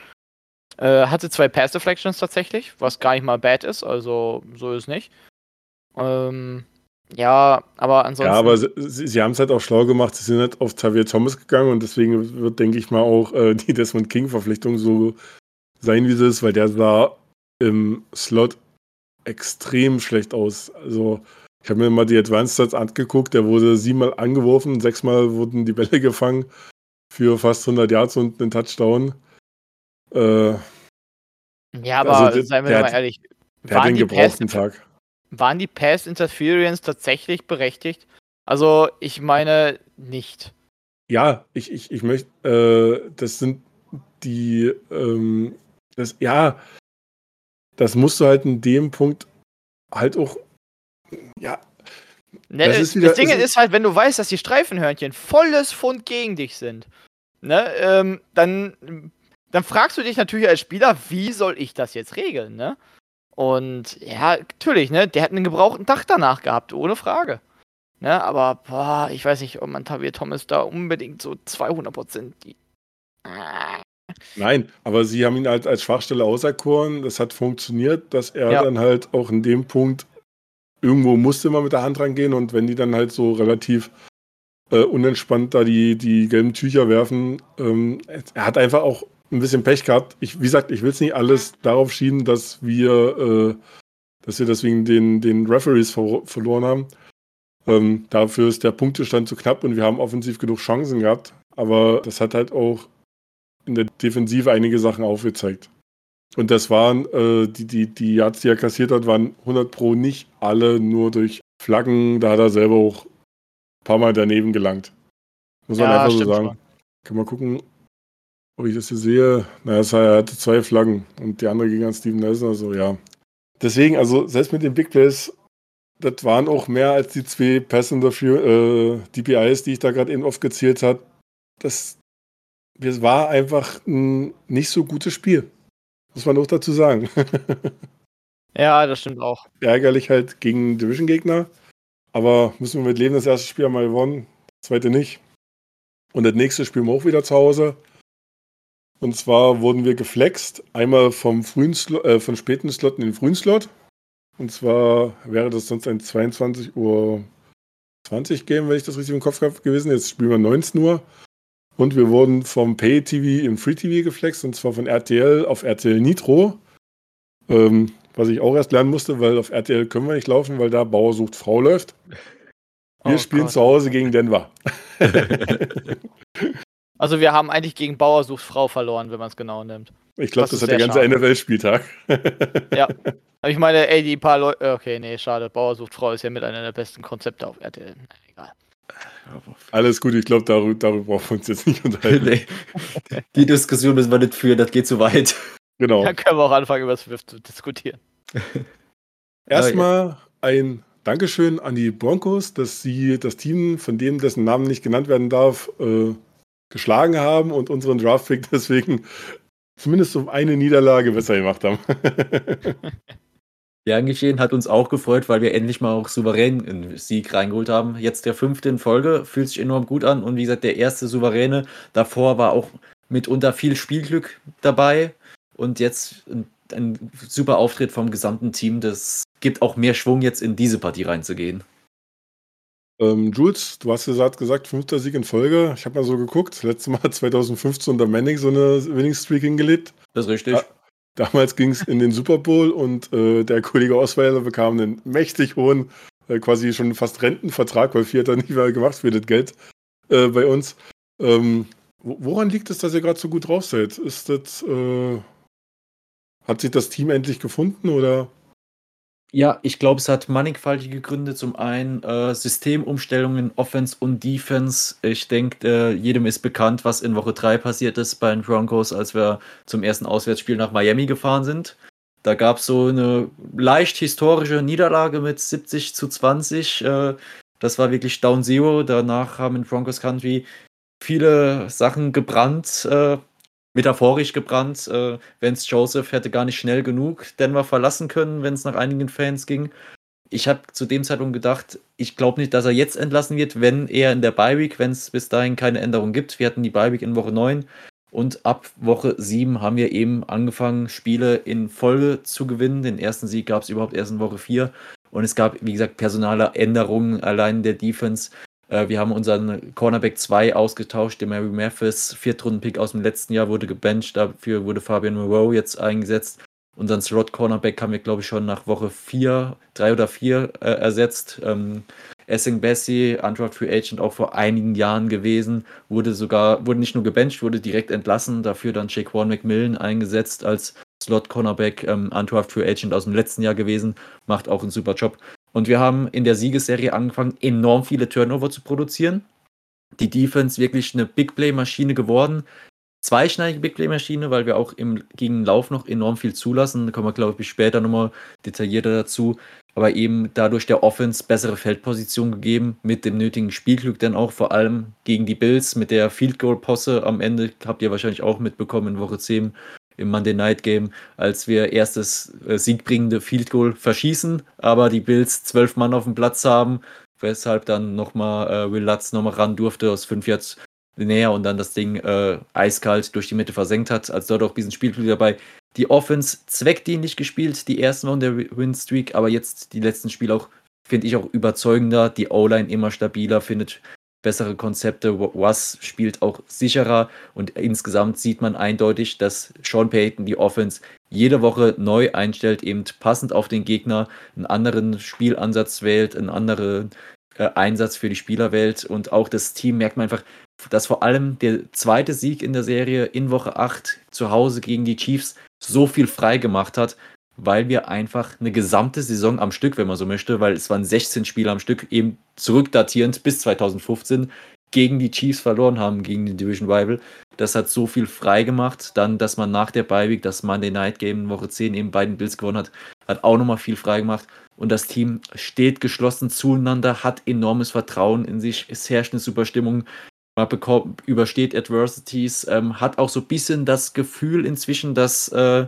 Äh, hatte zwei Pass Deflections tatsächlich, was gar nicht mal bad ist, also so ist es nicht. Ähm, ja, aber ansonsten. Ja, aber sie, sie, haben es halt auch schlau gemacht. Sie sind halt auf Xavier Thomas gegangen und deswegen wird, denke ich mal, auch äh, die Desmond King-Verpflichtung so sein, wie sie ist, weil der sah im Slot extrem schlecht aus. Also, ich habe mir mal die Advanced Stats angeguckt. Der wurde siebenmal angeworfen, sechsmal wurden die Bälle gefangen für fast 100 Yards und einen Touchdown. Äh, ja, aber also seien wir der mal ehrlich. der hat den gebrauchten Tag. Waren die Pass Interference tatsächlich berechtigt? Also, ich meine nicht. Ja, ich, ich, ich möchte, äh, das sind die, ähm, das, ja, das musst du halt in dem Punkt halt auch, ja, Ne, Das das, ist wieder- Ding es ist- ist halt, wenn du weißt, dass die Streifenhörnchen volles Pfund gegen dich sind, ne, ähm, dann, dann fragst du dich natürlich als Spieler, wie soll ich das jetzt regeln, ne? Und ja, natürlich, ne, der hat einen gebrauchten Tag danach gehabt, ohne Frage. Ne, aber boah, ich weiß nicht, ob man Tavier Thomas da unbedingt so 200% die. Ah. nein, aber sie haben ihn halt als Schwachstelle auserkoren, das hat funktioniert, dass er Ja. dann halt auch in dem Punkt irgendwo musste man mit der Hand rangehen und wenn die dann halt so relativ äh, unentspannt da die, die gelben Tücher werfen, ähm, er hat einfach auch ein bisschen Pech gehabt. Ich, wie gesagt, ich will es nicht alles darauf schieben, dass wir, äh, dass wir deswegen den, den Referees ver verloren haben. Ähm, dafür ist der Punktestand zu knapp und wir haben offensiv genug Chancen gehabt. Aber das hat halt auch in der Defensive einige Sachen aufgezeigt. Und das waren, äh, die, die, die Yards, die er kassiert hat, waren 100 Pro nicht alle nur durch Flaggen. Da hat er selber auch ein paar Mal daneben gelangt. Muss man Ja, einfach so sagen. schon. Kann man gucken, ob ich das hier sehe. Naja, es er hatte zwei Flaggen und die andere ging an Steven Nelson. Also ja. Deswegen, also selbst mit den Big Plays, das waren auch mehr als die zwei Passen dafür, äh, DPIs, die ich da gerade eben aufgezählt habe. Das, das war einfach ein nicht so gutes Spiel. Muss man auch dazu sagen. Ja, das stimmt auch. Ärgerlich halt gegen Division-Gegner. Aber müssen wir mit leben. Das erste Spiel haben wir gewonnen, das zweite nicht. Und das nächste spielen wir auch wieder zu Hause. Und zwar wurden wir geflext. Einmal vom frühen Slot, äh, von späten Slot in den frühen Slot. Und zwar wäre das sonst ein 22 Uhr 20 Game, wenn ich das richtig im Kopf habe gewesen. Jetzt spielen wir 19 Uhr. Und wir wurden vom Pay-TV in Free-TV geflext. Und zwar von RTL auf RTL Nitro. Ähm, was ich auch erst lernen musste, weil auf RTL können wir nicht laufen, weil da Bauer sucht Frau läuft. Wir Oh spielen Gott. zu Hause gegen Denver. Also wir haben eigentlich gegen Bauer sucht Frau verloren, wenn man es genau nimmt. Ich glaube, Das das, hat der ganze. NFL-Spieltag. Ja. Aber ich meine, ey, die paar Leute. Okay, nee, schade. Bauer sucht Frau ist ja mit einer der besten Konzepte auf RTL. Egal. Alles gut, ich glaube, darüber, darüber brauchen wir uns jetzt nicht unterhalten. nee. Die Diskussion müssen wir nicht führen, das geht zu weit. Genau. Dann können wir auch anfangen, über Swift zu diskutieren. Erstmal ein Dankeschön an die Broncos, dass sie das Team, von dem dessen Namen nicht genannt werden darf, äh, geschlagen haben und unseren Draftpick deswegen zumindest um eine Niederlage besser gemacht haben. Ja, geschehen hat uns auch gefreut, weil wir endlich mal auch souverän einen Sieg reingeholt haben. Jetzt der fünfte in Folge, fühlt sich enorm gut an und wie gesagt, der erste souveräne. Davor war auch mitunter viel Spielglück dabei und jetzt ein, ein super Auftritt vom gesamten Team. Das gibt auch mehr Schwung, jetzt in diese Partie reinzugehen. Ähm, Jules, du hast gesagt, gesagt, fünfter Sieg in Folge. Ich habe mal so geguckt. Letztes Mal 2015 unter Manning so eine Winning Streak hingelegt. Das ist richtig. Ja, damals ging es in den Super Bowl und äh, der Kollege Osweiler bekam einen mächtig hohen, äh, quasi schon fast Rentenvertrag, weil viel hat er nicht mehr gemacht für das Geld äh, bei uns. Ähm, woran liegt es, dass ihr gerade so gut drauf seid? Ist das, äh, hat sich das Team endlich gefunden oder? Ja, ich glaube, es hat mannigfaltige Gründe. Zum einen äh, Systemumstellungen, Offense und Defense. Ich denke, äh, jedem ist bekannt, was in Woche 3 passiert ist bei den Broncos, als wir zum ersten Auswärtsspiel nach Miami gefahren sind. Da gab es so eine leicht historische Niederlage mit 70 zu 20. Äh, das war wirklich Down Zero. Danach haben in Broncos Country viele Sachen gebrannt. Metaphorisch gebrannt. Äh, Vance Joseph hätte gar nicht schnell genug Denver verlassen können, wenn es nach einigen Fans ging. Ich habe zu dem Zeitpunkt gedacht, ich glaube nicht, dass er jetzt entlassen wird, wenn er in der Bye Week, wenn es bis dahin keine Änderung gibt. Wir hatten die Bye Week in Woche 9 und ab Woche 7 haben wir eben angefangen, Spiele in Folge zu gewinnen. Den ersten Sieg gab es überhaupt erst in Woche 4. Und es gab, wie gesagt, personale Änderungen allein der Defense. Äh, wir haben unseren Cornerback 2 ausgetauscht, der Mary Mathis, Viertrunden-Pick aus dem letzten Jahr, wurde gebencht, dafür wurde Fabian Moreau jetzt eingesetzt. Unseren Slot-Cornerback haben wir, glaube ich, schon nach Woche 4, 3 oder 4 äh, ersetzt. Ähm, Essing Bessie, Undraft Free Agent, auch vor einigen Jahren gewesen, wurde sogar, wurde nicht nur gebencht, wurde direkt entlassen, dafür dann Shaquan McMillan eingesetzt als Slot-Cornerback, ähm, Undraft Free Agent aus dem letzten Jahr gewesen, macht auch einen super Job. Und wir haben in der Siegesserie angefangen, enorm viele Turnover zu produzieren. Die Defense wirklich eine Big Play-Maschine geworden. Zweischneidige Big Play-Maschine, weil wir auch im, gegen den Lauf noch enorm viel zulassen. Da kommen wir, glaube ich, später nochmal detaillierter dazu. Aber eben dadurch der Offense bessere Feldposition gegeben, mit dem nötigen Spielglück dann auch, vor allem gegen die Bills mit der Field Goal Posse am Ende, habt ihr wahrscheinlich auch mitbekommen in Woche 10, im Monday Night Game, als wir erstes äh, siegbringende Field Goal verschießen, aber die Bills zwölf Mann auf dem Platz haben, weshalb dann nochmal äh, Will Lutz nochmal ran durfte aus fünf Yards näher und dann das Ding äh, eiskalt durch die Mitte versenkt hat. Also dort auch bisschen Spielglück dabei. Die Offense zweckdienlich gespielt, die ersten Wochen der Win-Streak, aber jetzt die letzten Spiele auch, finde ich, auch überzeugender. Die O-Line immer stabiler, findet bessere Konzepte. Was spielt auch sicherer und insgesamt sieht man eindeutig, dass Sean Payton die Offense jede Woche neu einstellt, eben passend auf den Gegner, einen anderen Spielansatz wählt, einen anderen äh, Einsatz für die Spieler wählt und auch das Team merkt man einfach, dass vor allem der zweite Sieg in der Serie in Woche 8 zu Hause gegen die Chiefs so viel frei gemacht hat, weil wir einfach eine gesamte Saison am Stück, wenn man so möchte, weil es waren 16 Spiele am Stück, eben zurückdatierend bis 2015, gegen die Chiefs verloren haben, gegen die Division Rival. Das hat so viel frei gemacht. Dann, dass man nach der Bye das Monday Night Game in Woche 10 eben beiden Bills gewonnen hat, hat auch nochmal viel frei gemacht. Und das Team steht geschlossen zueinander, hat enormes Vertrauen in sich, es herrscht eine super Stimmung. Man bekommt, übersteht Adversities, ähm, hat auch so ein bisschen das Gefühl inzwischen, dass äh,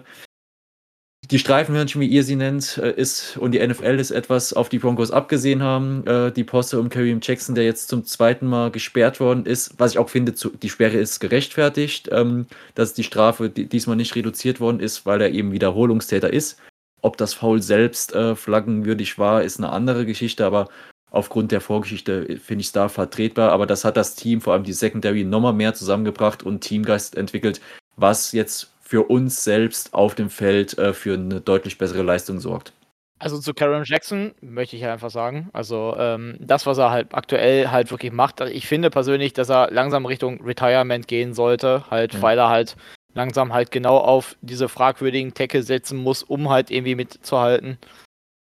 die Streifenhörnchen, wie ihr sie nennt, äh, ist und die NFL ist etwas auf die Broncos abgesehen haben. Äh, die Posse um Kareem Jackson, der jetzt zum zweiten Mal gesperrt worden ist, was ich auch finde, die Sperre ist gerechtfertigt, ähm, dass die Strafe diesmal nicht reduziert worden ist, weil er eben Wiederholungstäter ist. Ob das Foul selbst äh, flaggenwürdig war, ist eine andere Geschichte, aber aufgrund der Vorgeschichte finde ich es da vertretbar. Aber das hat das Team, vor allem die Secondary, nochmal mehr zusammengebracht und Teamgeist entwickelt, was jetzt für uns selbst auf dem Feld äh, für eine deutlich bessere Leistung sorgt. Also zu Karen Jackson möchte ich einfach sagen, also ähm, das, was er halt aktuell halt wirklich macht, also ich finde persönlich, dass er langsam Richtung Retirement gehen sollte, halt, ja. weil er halt langsam halt genau auf diese fragwürdigen Tackle setzen muss, um halt irgendwie mitzuhalten.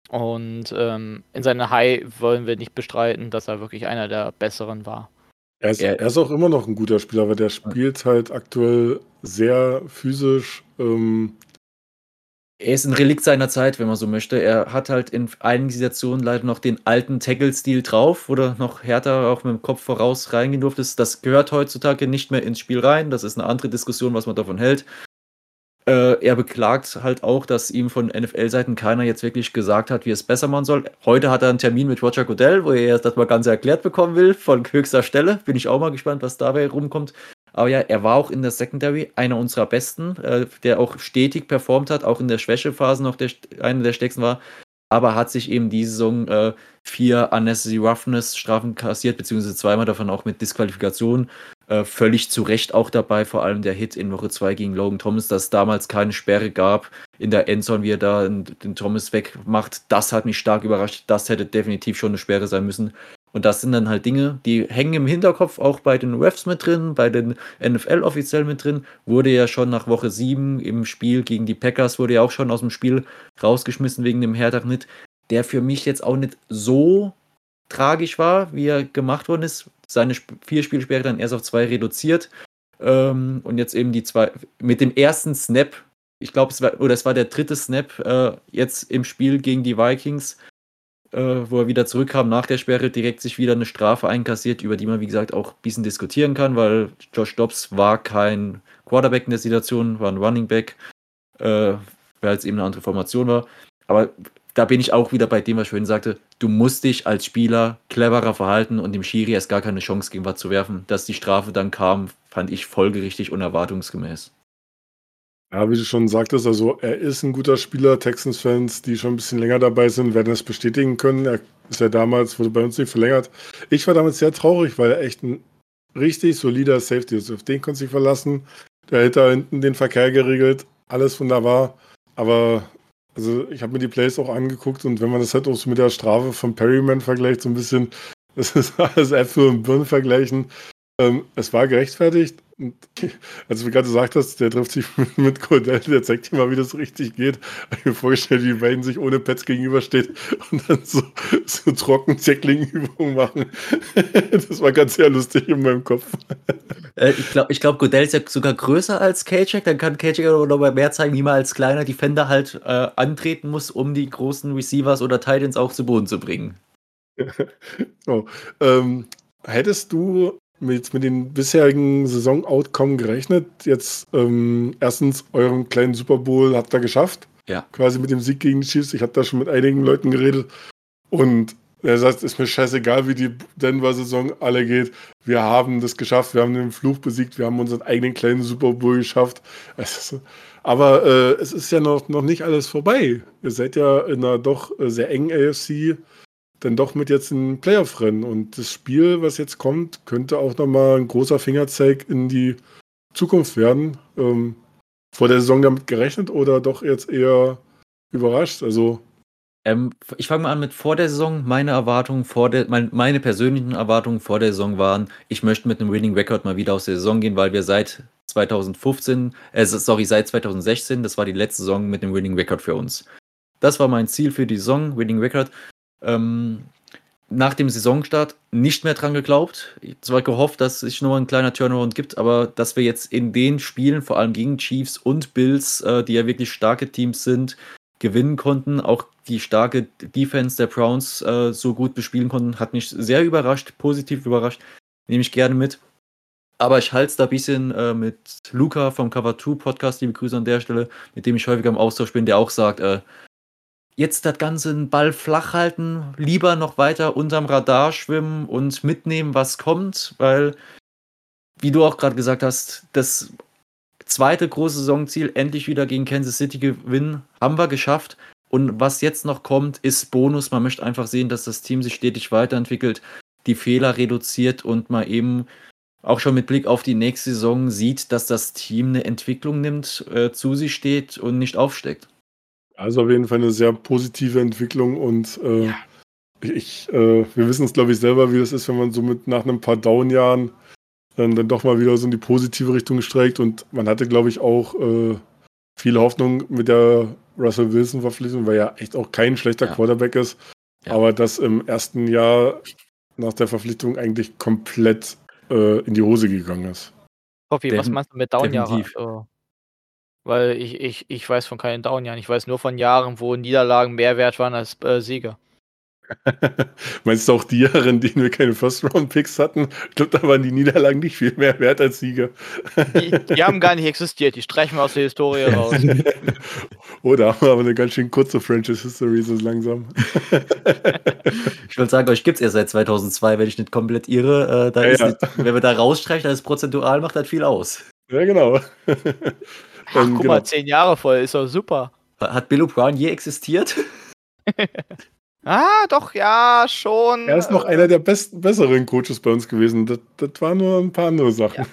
Und ähm, in seiner High wollen wir nicht bestreiten, dass er wirklich einer der besseren war. Er ist, er ist auch immer noch ein guter Spieler, aber der spielt halt aktuell sehr physisch. Ähm, er ist ein Relikt seiner Zeit, wenn man so möchte. Er hat halt in einigen Situationen leider noch den alten Tackle-Stil drauf, wo er noch härter auch mit dem Kopf voraus reingehen durfte. Das gehört heutzutage nicht mehr ins Spiel rein. Das ist eine andere Diskussion, was man davon hält. Äh, er beklagt halt auch, dass ihm von NFL-Seiten keiner jetzt wirklich gesagt hat, wie es besser machen soll. Heute hat er einen Termin mit Roger Goodell, wo er das mal ganz erklärt bekommen will, von höchster Stelle. Bin ich auch mal gespannt, was dabei rumkommt. Aber ja, er war auch in der Secondary einer unserer besten, äh, der auch stetig performt hat, auch in der Schwächephase noch der, einer der stärksten war. Aber hat sich eben diese Saison äh, vier Unnecessary Roughness Strafen kassiert, beziehungsweise zweimal davon auch mit Disqualifikation. Äh, völlig zu Recht auch dabei, vor allem der Hit in Woche 2 gegen Logan Thomas, dass es damals keine Sperre gab in der Endzone, wie er da den Thomas wegmacht. Das hat mich stark überrascht. Das hätte definitiv schon eine Sperre sein müssen. Und das sind dann halt Dinge, die hängen im Hinterkopf auch bei den Refs mit drin, bei den NFL-Offiziellen mit drin. Wurde ja schon nach Woche 7 im Spiel gegen die Packers, wurde ja auch schon aus dem Spiel rausgeschmissen wegen dem Hertha-Hit, der für mich jetzt auch nicht so tragisch war, wie er gemacht worden ist. Seine vier Spielsperre dann erst auf zwei reduziert. Ähm, und jetzt eben die zwei, mit dem ersten Snap, ich glaube, es war, oder es war der dritte Snap äh, jetzt im Spiel gegen die Vikings, äh, wo er wieder zurückkam nach der Sperre, direkt sich wieder eine Strafe einkassiert, über die man, wie gesagt, auch ein bisschen diskutieren kann, weil Josh Dobbs war kein Quarterback in der Situation, war ein Running Back, äh, weil es eben eine andere Formation war. Aber da bin ich auch wieder bei dem, was ich vorhin sagte, du musst dich als Spieler cleverer verhalten und dem Schiri erst gar keine Chance gegen was zu werfen. Dass die Strafe dann kam, fand ich folgerichtig und erwartungsgemäß. Ja, wie du schon sagtest, also er ist ein guter Spieler. Texans-Fans, die schon ein bisschen länger dabei sind, werden das bestätigen können. Er ist ja damals, wurde bei uns nicht verlängert. Ich war damals sehr traurig, weil er echt ein richtig solider Safety ist. Auf den konnte sich verlassen. Der hat da hinten den Verkehr geregelt. Alles wunderbar. Aber also ich habe mir die Plays auch angeguckt und wenn man das halt auch so mit der Strafe von Perryman vergleicht, so ein bisschen, das ist alles Äpfel und Birnen vergleichen. Ähm, es war gerechtfertigt, und als du gerade gesagt hast, der trifft sich mit Cordell, der zeigt dir mal, wie das richtig geht. Ich habe mir vorgestellt, wie beiden sich ohne Pets gegenübersteht und dann so, so trocken Tackling-Übungen machen. Das war ganz sehr lustig in meinem Kopf. Äh, ich glaube, ich glaub, Godell ist ja sogar größer als Kajak. Dann kann Kajak aber noch mal mehr zeigen, wie man als kleiner Defender halt äh, antreten muss, um die großen Receivers oder Titans auch zu Boden zu bringen. so, ähm, hättest du mit, mit den bisherigen Saison-Outcome gerechnet? Jetzt ähm, erstens euren kleinen Super Bowl habt ihr geschafft. Ja. Quasi mit dem Sieg gegen die Chiefs. Ich habe da schon mit einigen Leuten geredet. Und er sagt, ist mir scheißegal, wie die Denver-Saison alle geht. Wir haben das geschafft. Wir haben den Fluch besiegt. Wir haben unseren eigenen kleinen Super Bowl geschafft. aber äh, es ist ja noch, noch nicht alles vorbei. Ihr seid ja in einer doch äh, sehr engen AFC dann doch mit jetzt ein Playoff-Rennen. Und das Spiel, was jetzt kommt, könnte auch nochmal ein großer Fingerzeig in die Zukunft werden. Ähm, vor der Saison damit gerechnet oder doch jetzt eher überrascht? Also. Ähm, ich fange mal an mit vor der Saison. Meine Erwartungen vor der, mein, meine persönlichen Erwartungen vor der Saison waren, ich möchte mit einem Winning Record mal wieder aus der Saison gehen, weil wir seit 2015, äh, sorry, seit 2016, das war die letzte Saison mit einem Winning Record für uns. Das war mein Ziel für die Saison, Winning Record ähm, nach dem Saisonstart nicht mehr dran geglaubt. Zwar gehofft, dass es nur ein kleiner Turnaround gibt, aber dass wir jetzt in den Spielen, vor allem gegen Chiefs und Bills, äh, die ja wirklich starke Teams sind, gewinnen konnten. Auch die starke Defense der Browns äh, so gut bespielen konnten, hat mich sehr überrascht, positiv überrascht. Nehme ich gerne mit. Aber ich halte es da ein bisschen äh, mit Luca vom Cover 2 Podcast, liebe Grüße an der Stelle, mit dem ich häufiger im Austausch bin, der auch sagt, äh, jetzt das Ganze einen Ball flach halten, lieber noch weiter unterm Radar schwimmen und mitnehmen, was kommt, weil, wie du auch gerade gesagt hast, das zweite große Saisonziel, endlich wieder gegen Kansas City gewinnen, haben wir geschafft. Und was jetzt noch kommt, ist Bonus. Man möchte einfach sehen, dass das Team sich stetig weiterentwickelt, die Fehler reduziert und mal eben auch schon mit Blick auf die nächste Saison sieht, dass das Team eine Entwicklung nimmt, äh, zu sich steht und nicht aufsteckt. Also auf jeden Fall eine sehr positive Entwicklung und äh, ja. ich, äh, wir wissen es, glaube ich, selber, wie das ist, wenn man so mit nach ein paar Down-Jahren dann, dann doch mal wieder so in die positive Richtung streckt und man hatte, glaube ich, auch äh, viel Hoffnung mit der Russell Wilson-Verpflichtung, weil er echt auch kein schlechter ja. Quarterback ist, ja. aber das im ersten Jahr nach der Verpflichtung eigentlich komplett äh, in die Hose gegangen ist. Hoffi, was meinst du mit Down-Jahren? Weil ich, ich, ich weiß von keinen Downjahren. Ich weiß nur von Jahren, wo Niederlagen mehr wert waren als äh, Sieger. Meinst du auch die Jahre, in denen wir keine First-Round-Picks hatten? Ich glaube, da waren die Niederlagen nicht viel mehr wert als Sieger. Die, die haben gar nicht existiert. Die streichen wir aus der Historie raus. Oder haben wir aber eine ganz schön kurze Franchise-History so langsam. Ich wollte sagen, euch gibt es erst seit 2002, wenn ich nicht komplett irre. Äh, da Ja, ist ja. Nicht, wenn wir da rausstreichen, dann ist prozentual, macht das viel aus. Ja, genau. Ach, Ähm, guck genau. mal, zehn Jahre voll, ist doch super. Hat Bill O'Brien je existiert? Ah, doch, ja, schon. Er ist noch einer der besten, besseren Coaches bei uns gewesen. Das, das waren nur ein paar andere Sachen.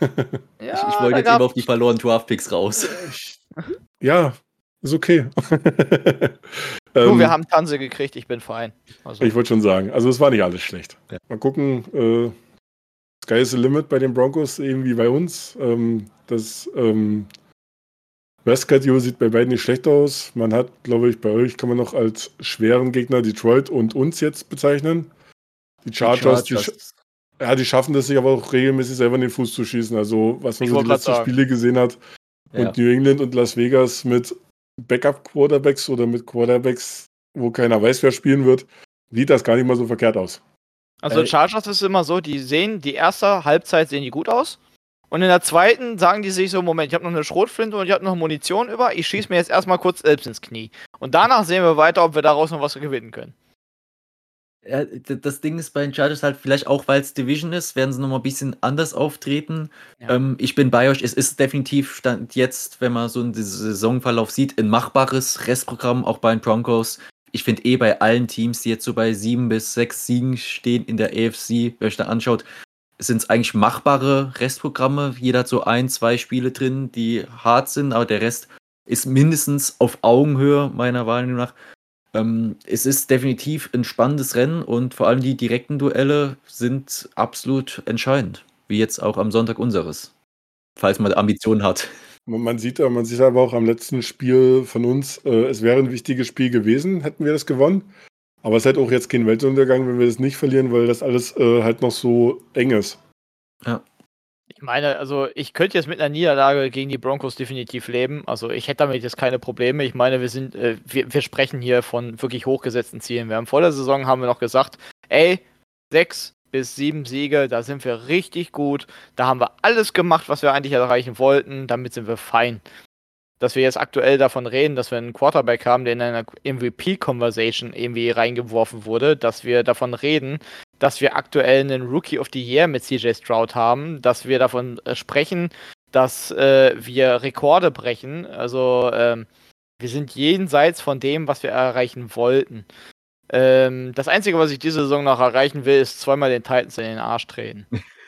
Ja, ich, ich da wollte jetzt eben auf die verlorenen Draft-Picks raus. Ja, ist okay. Du, Ähm, wir haben Tanze gekriegt, ich bin fein. Also, Ich wollte schon sagen, also es war nicht alles schlecht. Ja. Mal gucken, äh, Sky is the limit bei den Broncos, eben wie bei uns. Ähm, das ähm, Westcat sieht bei beiden nicht schlecht aus. Man hat, glaube ich, bei euch kann man noch als schweren Gegner Detroit und uns jetzt bezeichnen. Die Chargers, die, sch- ja, die schaffen das sich aber auch regelmäßig selber in den Fuß zu schießen. Also, was man Ich so die letzten sagen. Spiele gesehen hat, Ja. und New England und Las Vegas mit Backup-Quarterbacks oder mit Quarterbacks, wo keiner weiß, wer spielen wird, sieht das gar nicht mal so verkehrt aus. also Äh, Chargers ist immer so, die sehen, die erste Halbzeit sehen die gut aus. Und in der zweiten sagen die sich so, Moment, ich habe noch eine Schrotflinte und ich habe noch Munition über, ich schieße mir jetzt erstmal kurz selbst ins Knie. Und danach sehen wir weiter, ob wir daraus noch was gewinnen können. Ja, das Ding ist bei den Chargers halt vielleicht auch, weil es Division ist, werden sie nochmal ein bisschen anders auftreten. Ja. Ähm, ich bin bei euch, es ist definitiv Stand jetzt, wenn man so einen Saisonverlauf sieht, ein machbares Restprogramm, auch bei den Broncos. Ich finde eh bei allen Teams, die jetzt so bei sieben bis sechs Siegen stehen in der AFC, wer euch da anschaut, sind es eigentlich machbare Restprogramme. Jeder hat so ein, zwei Spiele drin, die hart sind, aber der Rest ist mindestens auf Augenhöhe, meiner Wahrnehmung nach. Ähm, es ist definitiv ein spannendes Rennen und vor allem die direkten Duelle sind absolut entscheidend. Wie jetzt auch am Sonntag unseres. Falls man Ambitionen hat. Man, sieht, man sieht aber auch am letzten Spiel von uns, äh, es wäre ein wichtiges Spiel gewesen, hätten wir das gewonnen. Aber es hätte auch jetzt kein Weltuntergang, wenn wir das nicht verlieren, weil das alles äh, halt noch so eng ist. Ich meine, also ich könnte jetzt mit einer Niederlage gegen die Broncos definitiv leben. Also ich hätte damit jetzt keine Probleme. Ich meine, wir sind, äh, wir, wir sprechen hier von wirklich hochgesetzten Zielen. Wir haben vor der Saison haben wir noch gesagt, ey, sechs bis sieben Siege, da sind wir richtig gut. Da haben wir alles gemacht, was wir eigentlich erreichen wollten. Damit sind wir fein. Dass wir jetzt aktuell davon reden, dass wir einen Quarterback haben, der in einer MVP-Conversation irgendwie reingeworfen wurde, dass wir davon reden, dass wir aktuell einen Rookie of the Year mit CJ Stroud haben, dass wir davon äh, sprechen, dass äh, wir Rekorde brechen. Also ähm, wir sind jenseits von dem, was wir erreichen wollten. Ähm, das Einzige, was ich diese Saison noch erreichen will, ist zweimal den Titans in den Arsch treten.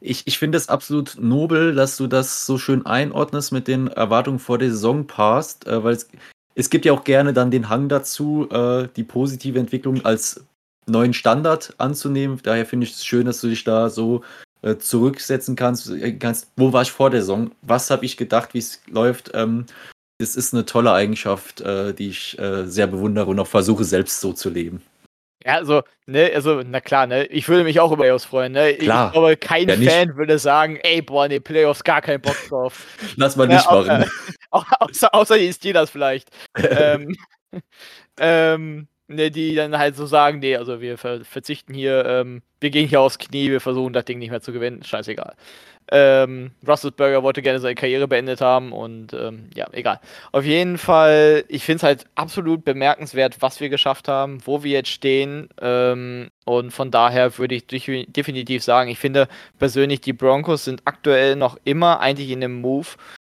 Ich, ich finde es absolut nobel, dass du das so schön einordnest mit den Erwartungen vor der Saison passt, äh, weil es, es gibt ja auch gerne dann den Hang dazu, äh, die positive Entwicklung als neuen Standard anzunehmen. Daher finde ich es schön, dass du dich da so äh, zurücksetzen kannst, äh, kannst. Wo war ich vor der Saison? Was habe ich gedacht, wie es läuft? Ähm, das ist eine tolle Eigenschaft, äh, die ich äh, sehr bewundere und auch versuche selbst so zu leben. Ja, also, ne, also, na klar, ne, ich würde mich auch über Playoffs freuen, ne. Ich Klar. glaube, kein Ja. Fan würde sagen, ey, boah, den Playoffs gar keinen Bock drauf. Lass mal Ja, nicht machen. äh, Au- außer, außer die Steelers vielleicht. ähm, ähm, ne, die dann halt so sagen, nee, also wir ver verzichten hier, ähm, wir gehen hier aufs Knie, wir versuchen das Ding nicht mehr zu gewinnen, scheißegal. Ähm, Russelsberger wollte gerne seine Karriere beendet haben und ähm, ja, egal. Auf jeden Fall, ich finde es halt absolut bemerkenswert, was wir geschafft haben, wo wir jetzt stehen. Ähm, und von daher würde ich defi- definitiv sagen, ich finde persönlich, die Broncos sind aktuell noch immer eigentlich in dem Move,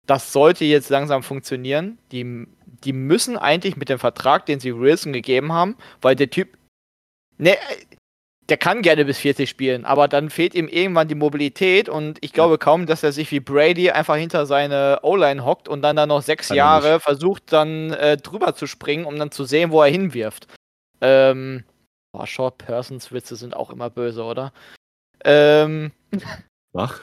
das sollte jetzt langsam funktionieren. Die, die müssen eigentlich mit dem Vertrag, den sie Wilson gegeben haben, weil der Typ, ne, der kann gerne bis 40 spielen, aber dann fehlt ihm irgendwann die Mobilität und ich glaube kaum, dass er sich wie Brady einfach hinter seine O-Line hockt und dann da noch sechs Kann Jahre versucht, dann äh, drüber zu springen, um dann zu sehen, wo er hinwirft. Ähm, boah, Short Persons Witze sind auch immer böse, oder? Ähm, Ach,